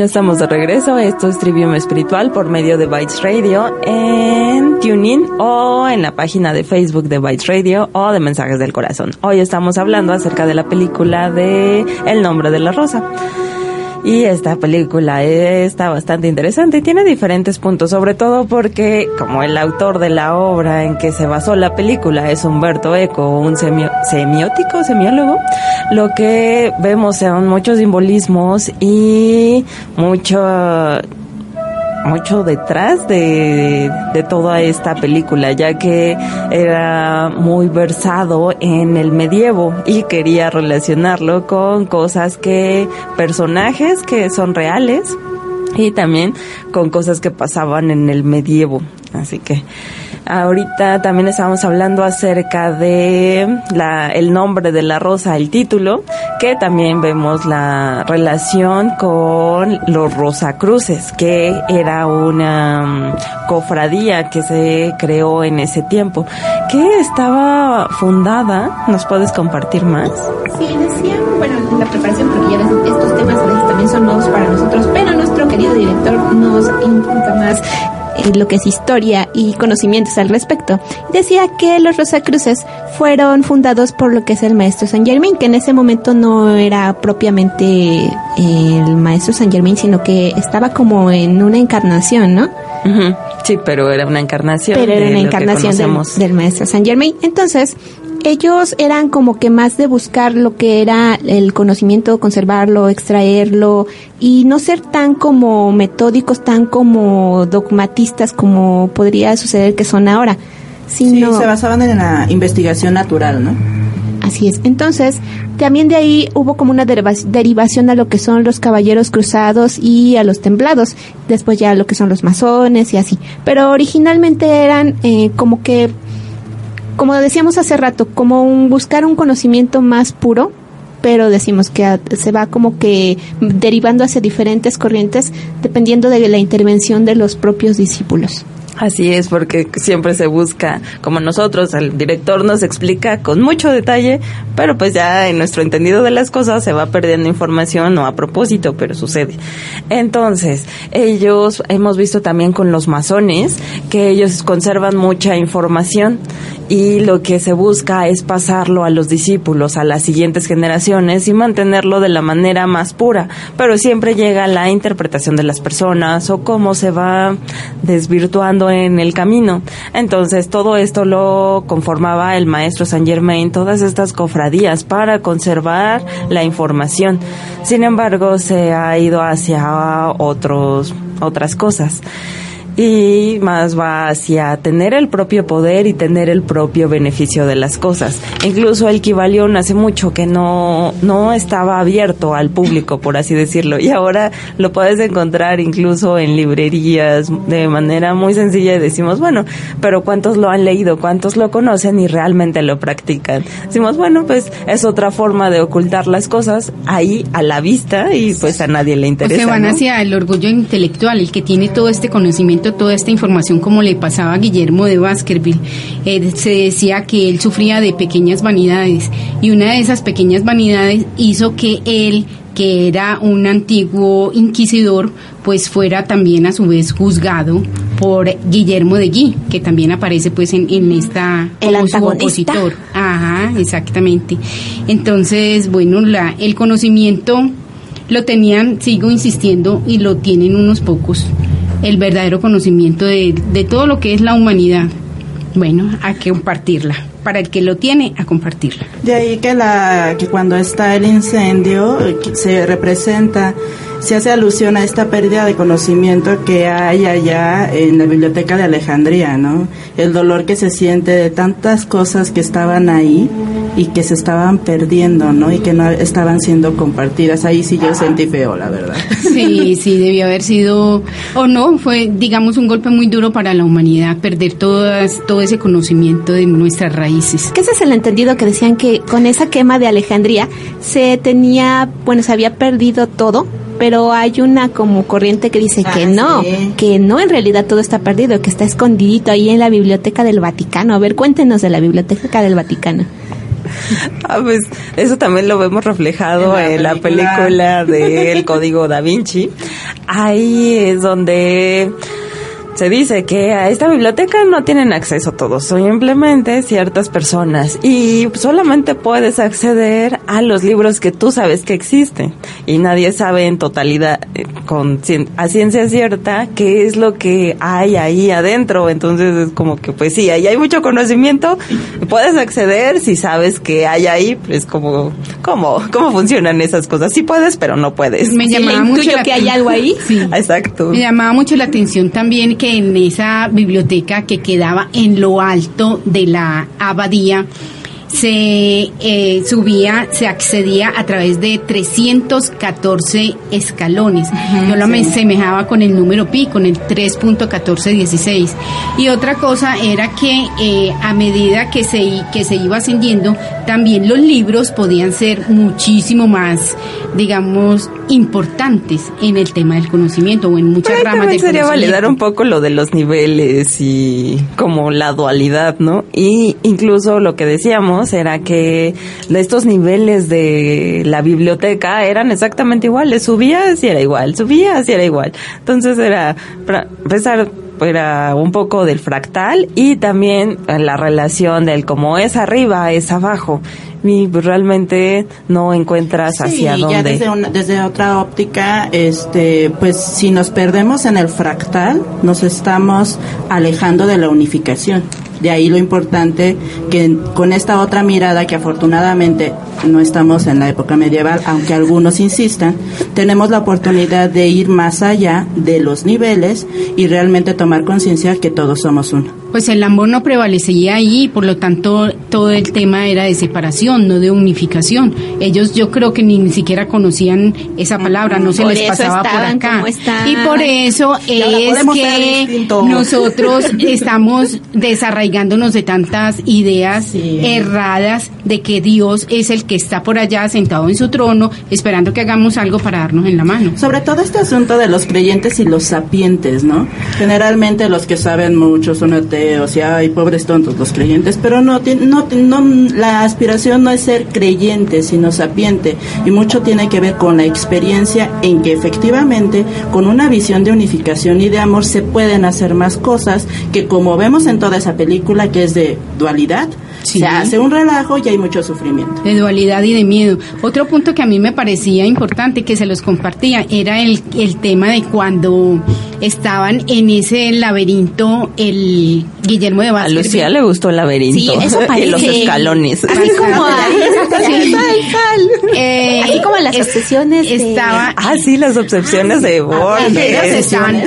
Ya estamos de regreso. Esto es Trivium Espiritual por medio de Bytes Radio en TuneIn o en la página de Facebook de Bytes Radio o de Mensajes del Corazón. Hoy estamos hablando acerca de la película de El nombre de la rosa. Y esta película está bastante interesante y tiene diferentes puntos, sobre todo porque como el autor de la obra en que se basó la película es Humberto Eco, un semiótico, semiólogo, lo que vemos son muchos simbolismos y mucho mucho detrás de, de, toda esta película, ya que era muy versado en el medievo y quería relacionarlo con cosas que, personajes que son reales y también con cosas que pasaban en el medievo. Así que Ahorita también estábamos hablando acerca de la, el nombre de la rosa, el título, que también vemos la relación con los Rosacruces, que era una mm, cofradía que se creó en ese tiempo, que estaba fundada, ¿nos puedes compartir más? Sí, decía, bueno, en la preparación, porque ya estos temas también son nuevos para nosotros, pero nuestro querido director nos indica más lo que es historia y conocimientos al respecto. Decía que los Rosacruces fueron fundados por lo que es el maestro San Germain, que en ese momento no era propiamente el maestro San Germain, sino que estaba como en una encarnación, ¿no? Sí, pero era una encarnación. Pero era una encarnación del maestro San Germain. Entonces, ellos eran como que más de buscar lo que era el conocimiento, conservarlo, extraerlo y no ser tan como metódicos, tan como dogmatistas como podría suceder que son ahora. Sino, sí, se basaban en la investigación natural, ¿no? Así es. Entonces, también de ahí hubo como una derivación a lo que son los caballeros cruzados y a los templados. Después ya a lo que son los masones y así. Pero originalmente eran eh, como que como decíamos hace rato, como un, buscar un conocimiento más puro, pero decimos que se va como que derivando hacia diferentes corrientes dependiendo de la intervención de los propios discípulos. Así es, porque siempre se busca, como nosotros, el director nos explica con mucho detalle, pero pues ya en nuestro entendido de las cosas se va perdiendo información, no a propósito, pero sucede. Entonces, ellos, hemos visto también con los masones, que ellos conservan mucha información y lo que se busca es pasarlo a los discípulos, a las siguientes generaciones y mantenerlo de la manera más pura, pero siempre llega la interpretación de las personas o cómo se va desvirtuando en el camino. Entonces todo esto lo conformaba el maestro Saint Germain, todas estas cofradías para conservar la información. Sin embargo, se ha ido hacia otros, otras cosas y más va hacia tener el propio poder y tener el propio beneficio de las cosas. Incluso el Kibalión hace mucho que no, no estaba abierto al público, por así decirlo, y ahora lo puedes encontrar incluso en librerías de manera muy sencilla y decimos, bueno, pero ¿cuántos lo han leído? ¿Cuántos lo conocen y realmente lo practican? Decimos, bueno, pues es otra forma de ocultar las cosas ahí a la vista y pues a nadie le interesa. O se van hacia el orgullo intelectual, el que tiene todo este conocimiento toda esta información como le pasaba a Guillermo de Baskerville. Eh, se decía que él sufría de pequeñas vanidades y una de esas pequeñas vanidades hizo que él que era un antiguo inquisidor, pues fuera también a su vez juzgado por Guillermo de Guy, que también aparece pues en, en esta el opositor. Ajá, exactamente. Entonces, bueno, la, el conocimiento lo tenían, sigo insistiendo, y lo tienen unos pocos el verdadero conocimiento de, de todo lo que es la humanidad. Bueno, a compartirla. Para el que lo tiene, a compartirla. De ahí que, la, que cuando está el incendio se representa se hace alusión a esta pérdida de conocimiento que hay allá en la biblioteca de Alejandría, ¿no? El dolor que se siente de tantas cosas que estaban ahí y que se estaban perdiendo, ¿no? Y que no estaban siendo compartidas. Ahí sí yo sentí feo, la verdad. Sí, sí, debió haber sido, o no, fue, digamos, un golpe muy duro para la humanidad, perder todas, todo ese conocimiento de nuestras raíces. Que ese es el entendido que decían que con esa quema de Alejandría se tenía, bueno, se había perdido todo, pero hay una como corriente que dice que ah, no, que no en realidad todo está perdido, que está escondidito ahí en la biblioteca del Vaticano. A ver, cuéntenos de la biblioteca del Vaticano. Ah, pues eso también lo vemos reflejado en la, película, de El Código Da Vinci. Ahí es donde se dice que a esta biblioteca no tienen acceso todos, simplemente ciertas personas y solamente puedes acceder a los libros que tú sabes que existen y nadie sabe en totalidad eh, con a ciencia cierta qué es lo que hay ahí adentro, entonces es como que pues sí, ahí hay mucho conocimiento, puedes acceder si sabes que hay ahí, pues como cómo cómo funcionan esas cosas, sí puedes, pero no puedes. Me llamaba mucho que hay algo ahí. Sí. Exacto. Me llamaba mucho la atención también que en esa biblioteca que quedaba en lo alto de la abadía, se eh, subía, se accedía a través de 314 escalones. Yo lo me semejaba con el número pi, con el 3.1416. Y otra cosa era que eh, a medida que se, que se iba ascendiendo, también los libros podían ser muchísimo más, digamos, importantes en el tema del conocimiento o en muchas ramas del sería validar un poco lo de los niveles y como la dualidad, ¿no? Y incluso lo que decíamos era que estos niveles de la biblioteca eran exactamente iguales, subías y era igual, subías y era igual. Entonces era, para empezar, era un poco del fractal y también la relación del como es arriba, es abajo y realmente no encuentras hacia sí, dónde. Ya desde, una, desde otra óptica, este, pues si nos perdemos en el fractal, nos estamos alejando de la unificación. De ahí lo importante que con esta otra mirada que afortunadamente no estamos en la época medieval, aunque algunos insistan, tenemos la oportunidad de ir más allá de los niveles y realmente tomar conciencia que todos somos uno. Pues el amor no prevalecía ahí, por lo tanto todo el tema era de separación, no de unificación. Ellos yo creo que ni, siquiera conocían esa palabra, no se les pasaba por acá. Y por eso es que nosotros estamos desarraigándonos de tantas ideas erradas de que Dios es el que está por allá sentado en su trono esperando que hagamos algo para darnos en la mano. Sobre todo este asunto de los creyentes y los sapientes, ¿no? Generalmente los que saben mucho son ateos o sea, hay pobres tontos los creyentes, pero no, no, no, la aspiración no es ser creyente, sino sapiente, y mucho tiene que ver con la experiencia en que efectivamente, con una visión de unificación y de amor, se pueden hacer más cosas que como vemos en toda esa película, que es de dualidad, se hace un relajo y hay mucho sufrimiento. De dualidad y de miedo. Otro punto que a mí me parecía importante que se los compartía era el, el tema de cuando estaban en ese laberinto el Guillermo de Vázquez. A Lucía le gustó el laberinto. Sí, eso parece. los escalones. Así como eh, así como las obsesiones estaba, Ah, sí, las obsesiones de Borges. Estaban,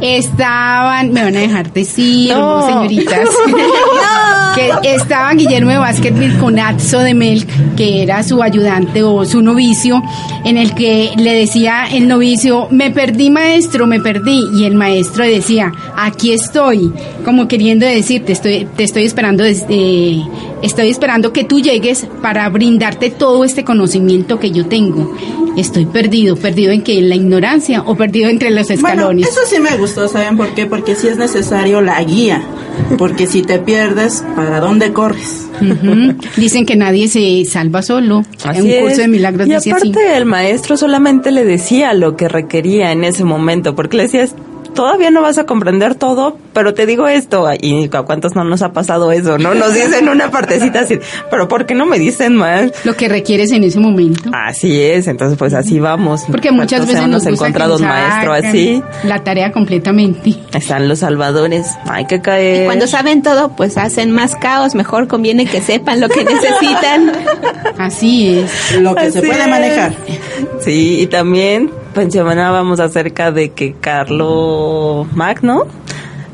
estaban, me van a dejar decir, no. señoritas. que estaban Guillermo de Vázquez con Atzo de Melk, que era su ayudante o su novicio, en el que le decía el novicio, me perdí maestro, me perdí, y el maestro decía, aquí estoy, como queriendo decir, te estoy, te estoy esperando, desde, estoy esperando que tú llegues para brindarte todo este conocimiento que yo tengo. Estoy perdido, perdido en que en la ignorancia o perdido entre los escalones. Bueno, eso sí me gustó, ¿saben por qué? Porque sí es necesario la guía, porque si te pierdes, ¿para dónde corres? Uh -huh. Dicen que nadie se salva solo. Así en un curso es. de milagros y dice aparte así. el maestro solamente le decía lo que requería en ese momento, porque le decía, todavía no vas a comprender todo, pero te digo esto, y a cuántos no nos ha pasado eso, ¿no? Nos dicen una partecita así, pero ¿por qué no me dicen más? Lo que requieres en ese momento. Así es, entonces pues así vamos. Porque muchas veces hemos nos encontrado un maestro así. La tarea completamente. Están los salvadores, hay que caer. Y cuando saben todo, pues hacen más caos. Mejor conviene que sepan lo que necesitan. Así es. Lo que se puede es. manejar. Sí, y también mencionábamos acerca de que Carlo Magno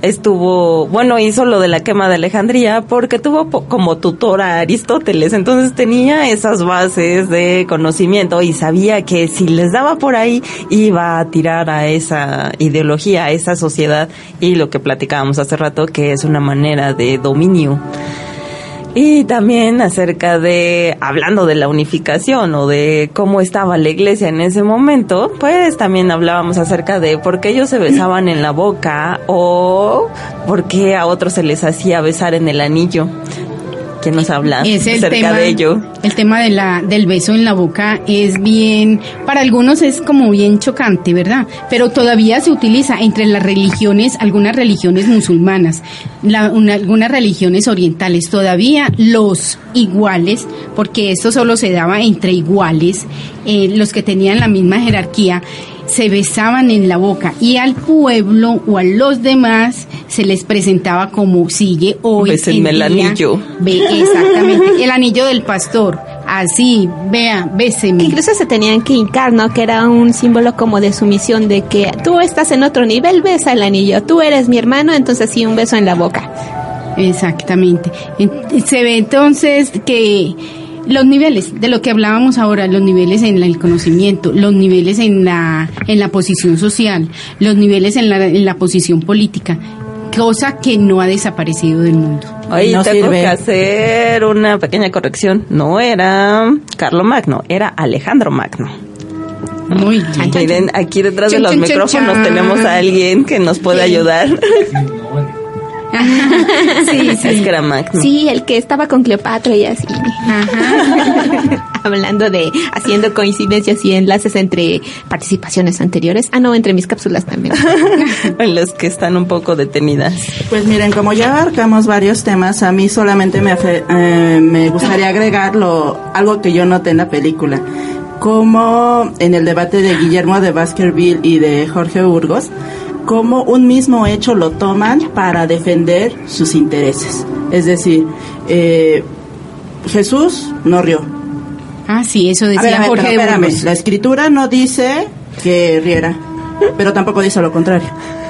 estuvo, bueno, hizo lo de la quema de Alejandría porque tuvo como tutor a Aristóteles, entonces tenía esas bases de conocimiento y sabía que si les daba por ahí iba a tirar a esa ideología, a esa sociedad y lo que platicábamos hace rato que es una manera de dominio. Y también acerca de, hablando de la unificación o de cómo estaba la iglesia en ese momento, pues también hablábamos acerca de por qué ellos se besaban en la boca o por qué a otros se les hacía besar en el anillo. ¿Quién nos habla es el acerca tema, de ello? El tema de la, del beso en la boca es bien, para algunos es como bien chocante, ¿verdad? Pero todavía se utiliza entre las religiones, algunas religiones musulmanas, la- una- algunas religiones orientales, todavía los iguales, porque esto solo se daba entre iguales, eh, los que tenían la misma jerarquía, se besaban en la boca y al pueblo o a los demás se les presentaba como sigue hoy. Bésenme en el anillo. Ve, exactamente, el anillo del pastor. Así, vea, Que béseme. incluso se tenían que hincar, ¿no? Que era un símbolo como de sumisión, de que tú estás en otro nivel, besa el anillo. Tú eres mi hermano, entonces sí, un beso en la boca. Exactamente. En- Se ve entonces que los niveles, de lo que hablábamos ahora, los niveles en la- el conocimiento, los niveles en la, en la posición social, los niveles en la, en la posición política, cosa que no ha desaparecido del mundo. Ahí No tengo sirve. que hacer una pequeña corrección. No era Carlo Magno, era Alejandro Magno. Muy bien. Miren, aquí detrás de los micrófonos tenemos a alguien que nos puede ayudar. Sí, Es que era Magno. Sí, el que estaba con Cleopatra y así. Ajá. Hablando de, haciendo coincidencias y enlaces entre participaciones anteriores. Ah, no, entre mis cápsulas también. Las que están un poco detenidas. Pues miren, como ya abarcamos varios temas, a mí solamente me, afe- eh, me gustaría agregar lo, algo que yo noté en la película. Como en el debate de Guillermo de Baskerville y de Jorge Burgos, como un mismo hecho lo toman para defender sus intereses. Es decir, eh, Jesús no rió. Ah, sí, eso A ver, decía a ver, Jorge pero espérame, la escritura no dice que riera, pero tampoco dice lo contrario.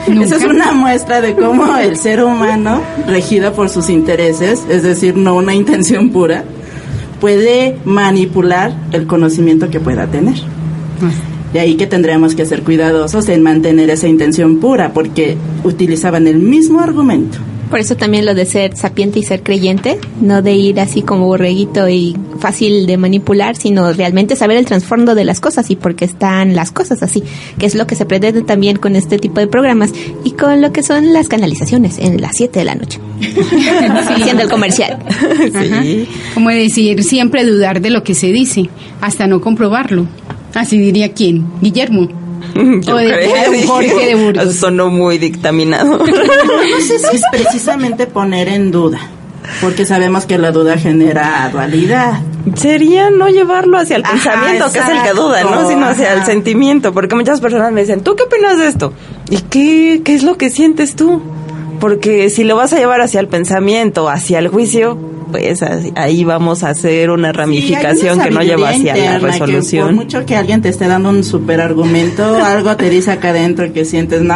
Nunca. Esa es una muestra de cómo el ser humano, regido por sus intereses, es decir, no una intención pura, puede manipular el conocimiento que pueda tener. De ahí que tendríamos que ser cuidadosos en mantener esa intención pura, porque utilizaban el mismo argumento. Por eso también lo de ser sapiente y ser creyente, no de ir así como borreguito y fácil de manipular, sino realmente saber el trasfondo de las cosas y por qué están las cosas así, que es lo que se pretende también con este tipo de programas y con lo que son las canalizaciones en las 7 de la noche. Haciendo el comercial. Sí. Como decir, siempre dudar de lo que se dice, hasta no comprobarlo. Así diría quién, Guillermo. Yo O de- creo. Jorge de Burgos. Sonó muy dictaminado. No sé si es precisamente poner en duda, porque sabemos que la duda genera dualidad. Sería no llevarlo hacia el Ajá, pensamiento, que es el que duda, ¿no? Sino hacia el sentimiento. Porque muchas personas me dicen, ¿tú qué opinas de esto? ¿Y qué, qué es lo que sientes tú? Porque si lo vas a llevar hacia el pensamiento, hacia el juicio, pues ahí vamos a hacer una ramificación Sí, que no lleva hacia la que por resolución. mucho que alguien te esté dando un super argumento, algo te dice acá adentro que sientes, no,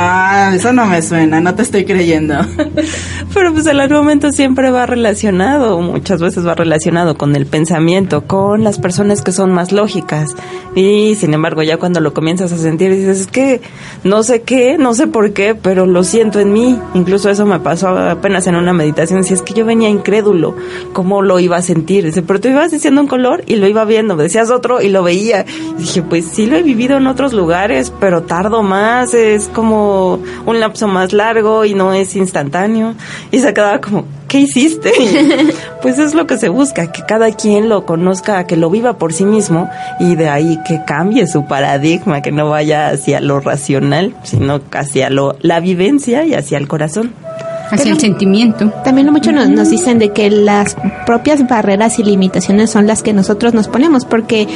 eso no me suena, no te estoy creyendo. Pero pues el argumento siempre va relacionado, muchas veces va relacionado con el pensamiento, con las personas que son más lógicas. Y sin embargo, ya cuando lo comienzas a sentir, dices, es que no sé qué, no sé por qué, pero lo siento en mí. Incluso eso me pasó apenas en una meditación, si es que yo venía incrédulo, cómo lo iba a sentir. Dice, pero tú ibas diciendo un color y lo iba viendo, decías otro y lo veía. Y dije, pues sí lo he vivido en otros lugares, pero tardo más, es como un lapso más largo y no es instantáneo. Y se quedaba como, ¿qué hiciste? Pues es lo que se busca, que cada quien lo conozca, que lo viva por sí mismo y de ahí que cambie su paradigma, que no vaya hacia lo racional, sino hacia lo, la vivencia y hacia el corazón. Hacia el sentimiento. También mucho nos, nos dicen de que las propias barreras y limitaciones son las que nosotros nos ponemos, porque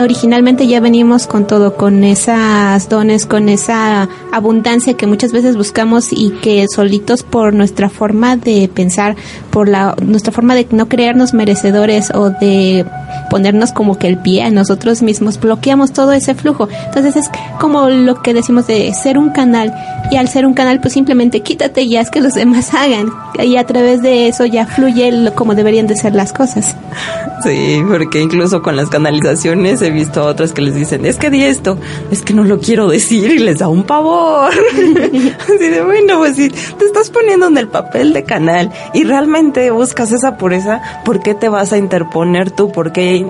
originalmente ya venimos con todo, con esas dones, con esa abundancia que muchas veces buscamos y que solitos por nuestra forma de pensar, por la nuestra forma de no creernos merecedores o de ponernos como que el pie a nosotros mismos, bloqueamos todo ese flujo. Entonces es como lo que decimos de ser un canal y al ser un canal pues simplemente quítate y es que los demás hagan y a través de eso ya fluye lo, como deberían de ser las cosas. Sí, porque incluso con las canalizaciones he visto a otras que les dicen, es que di esto, es que no lo quiero decir y les da un pavor. Así de, bueno, pues si te estás poniendo en el papel de canal y realmente buscas esa pureza, ¿por qué te vas a interponer tú? ¿Por qué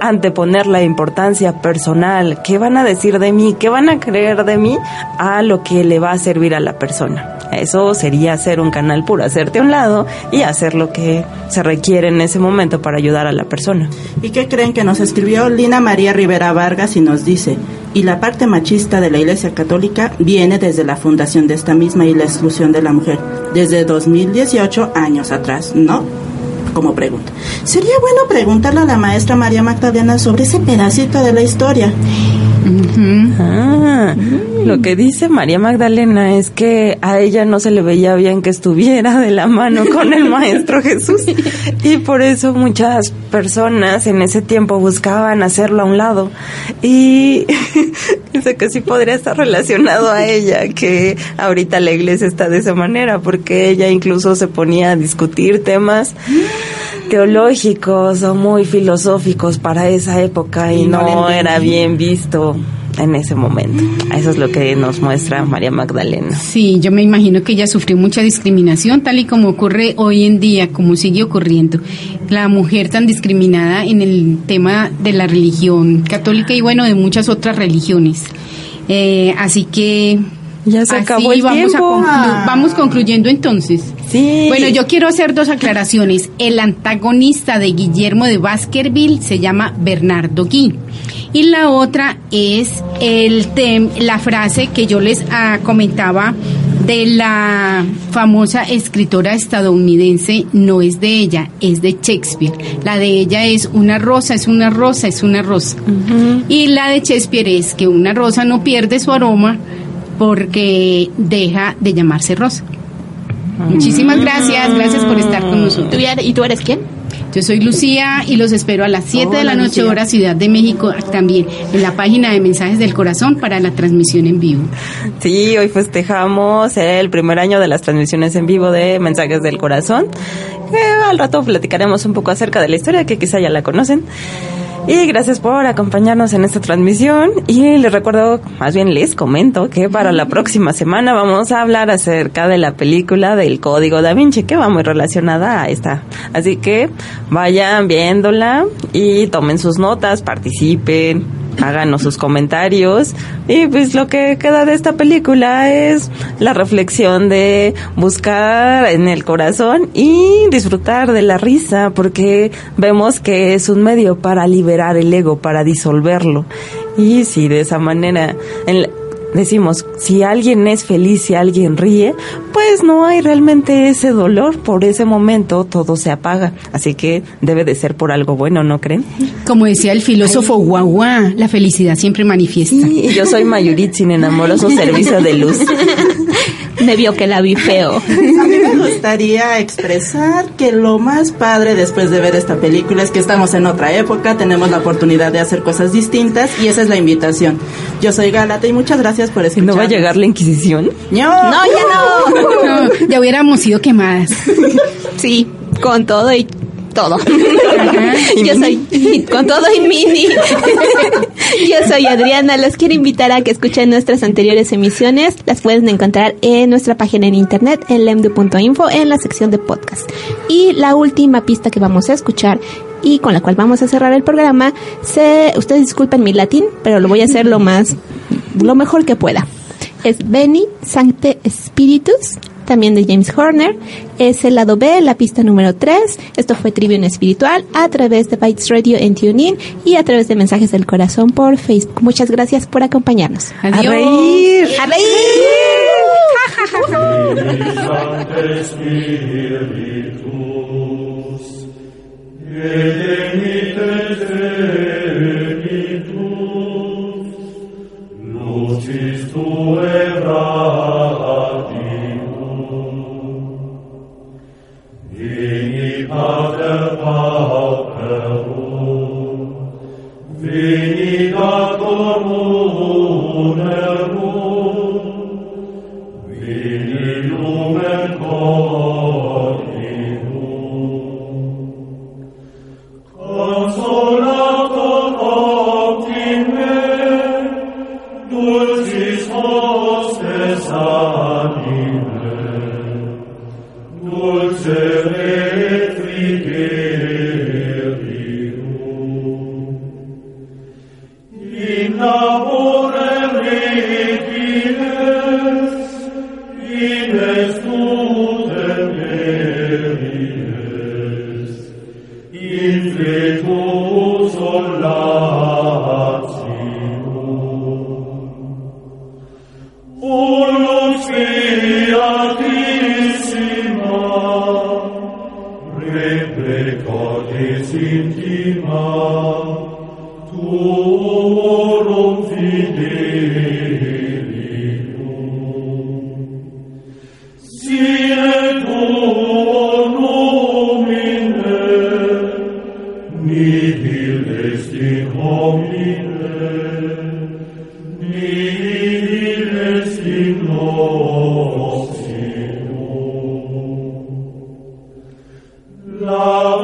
anteponer la importancia personal? ¿Qué van a decir de mí? ¿Qué van a creer de mí? A lo que le va a servir a la persona. Eso sería hacer un canal puro, hacerte a un lado y hacer lo que se requiere en ese momento para ayudar a la persona. ¿Y qué creen que nos escribió Lina María Rivera Vargas y nos dice? Y la parte machista de la Iglesia Católica viene desde la fundación de esta misma y la exclusión de la mujer, desde 2018 años atrás, ¿no? Como pregunta. Sería bueno preguntarle a la maestra María Magdalena sobre ese pedacito de la historia. Ah, lo que dice María Magdalena es que a ella no se le veía bien que estuviera de la mano con el Maestro Jesús. Y por eso muchas personas en ese tiempo buscaban hacerlo a un lado. Y dice que sí podría estar relacionado a ella, que ahorita la iglesia está de esa manera porque ella incluso se ponía a discutir temas teológicos o muy filosóficos para esa época y, no era bien visto en ese momento. Eso es lo que nos muestra María Magdalena. Sí, yo me imagino que ella sufrió mucha discriminación, tal y como ocurre hoy en día, como sigue ocurriendo. La mujer tan discriminada en el tema de la religión católica y bueno, de muchas otras religiones. Eh, así que ya se acabó el vamos tiempo. vamos concluyendo entonces. Sí. Bueno, yo quiero hacer dos aclaraciones. El antagonista de Guillermo de Baskerville se llama Bernardo Gui. Y la otra es el tem la frase que yo les ah, comentaba de la famosa escritora estadounidense, no es de ella, es de Shakespeare. La de ella es una rosa, es una rosa, es una rosa. Y la de Shakespeare es que una rosa no pierde su aroma porque deja de llamarse rosa. Muchísimas gracias, gracias por estar con nosotros. ¿Y tú eres quién? Yo soy Lucía y los espero a las 7 de la noche Lucía. hora Ciudad de México también en la página de Mensajes del Corazón para la transmisión en vivo. Sí, hoy festejamos el primer año de las transmisiones en vivo de Mensajes del Corazón. Eh, al rato platicaremos un poco acerca de la historia que quizá ya la conocen. Y gracias por acompañarnos en esta transmisión. Y les recuerdo, más bien les comento que para la próxima semana vamos a hablar acerca de la película del Código Da Vinci, que va muy relacionada a esta. Así que vayan viéndola y tomen sus notas, participen, háganos sus comentarios. Y pues lo que queda de esta película es la reflexión de buscar en el corazón y disfrutar de la risa, porque vemos que es un medio para liberar el ego, para disolverlo. Y si de esa manera en la- decimos, si alguien es feliz, si alguien ríe, pues no hay realmente ese dolor, por ese momento todo se apaga. Así que debe de ser por algo bueno, ¿no creen? Como decía el filósofo Guagua, la felicidad siempre manifiesta. Y yo soy Mayuritsin en amoroso servicio de luz. Me vio que la vi feo. Gustaría expresar que lo más padre después de ver esta película es que estamos en otra época, tenemos la oportunidad de hacer cosas distintas y esa es la invitación. Yo soy Galata y muchas gracias por ¿Y escuchar. no va a llegar la Inquisición? ¡No! No, ya no. No, ya hubiéramos sido quemadas. Sí, con todo y todo. Yo soy con todo y mini. Yo soy Adriana. Los quiero invitar a que escuchen nuestras anteriores emisiones. Las pueden encontrar en nuestra página en internet en lemdu.info en la sección de podcast. Y la última pista que vamos a escuchar y con la cual vamos a cerrar el programa, se, ustedes disculpen mi latín, pero lo voy a hacer lo más, lo mejor que pueda. Es Beni Sancte Spiritus, también de James Horner. Es el lado B, la pista número 3. Esto fue Trivium Espiritual a través de Bytes Radio en TuneIn y a través de Mensajes del Corazón por Facebook. Muchas gracias por acompañarnos. A Adiós. reír. ¡A reír! vi pater pauperum, venit ad communerum, venit lumen cor, Glory.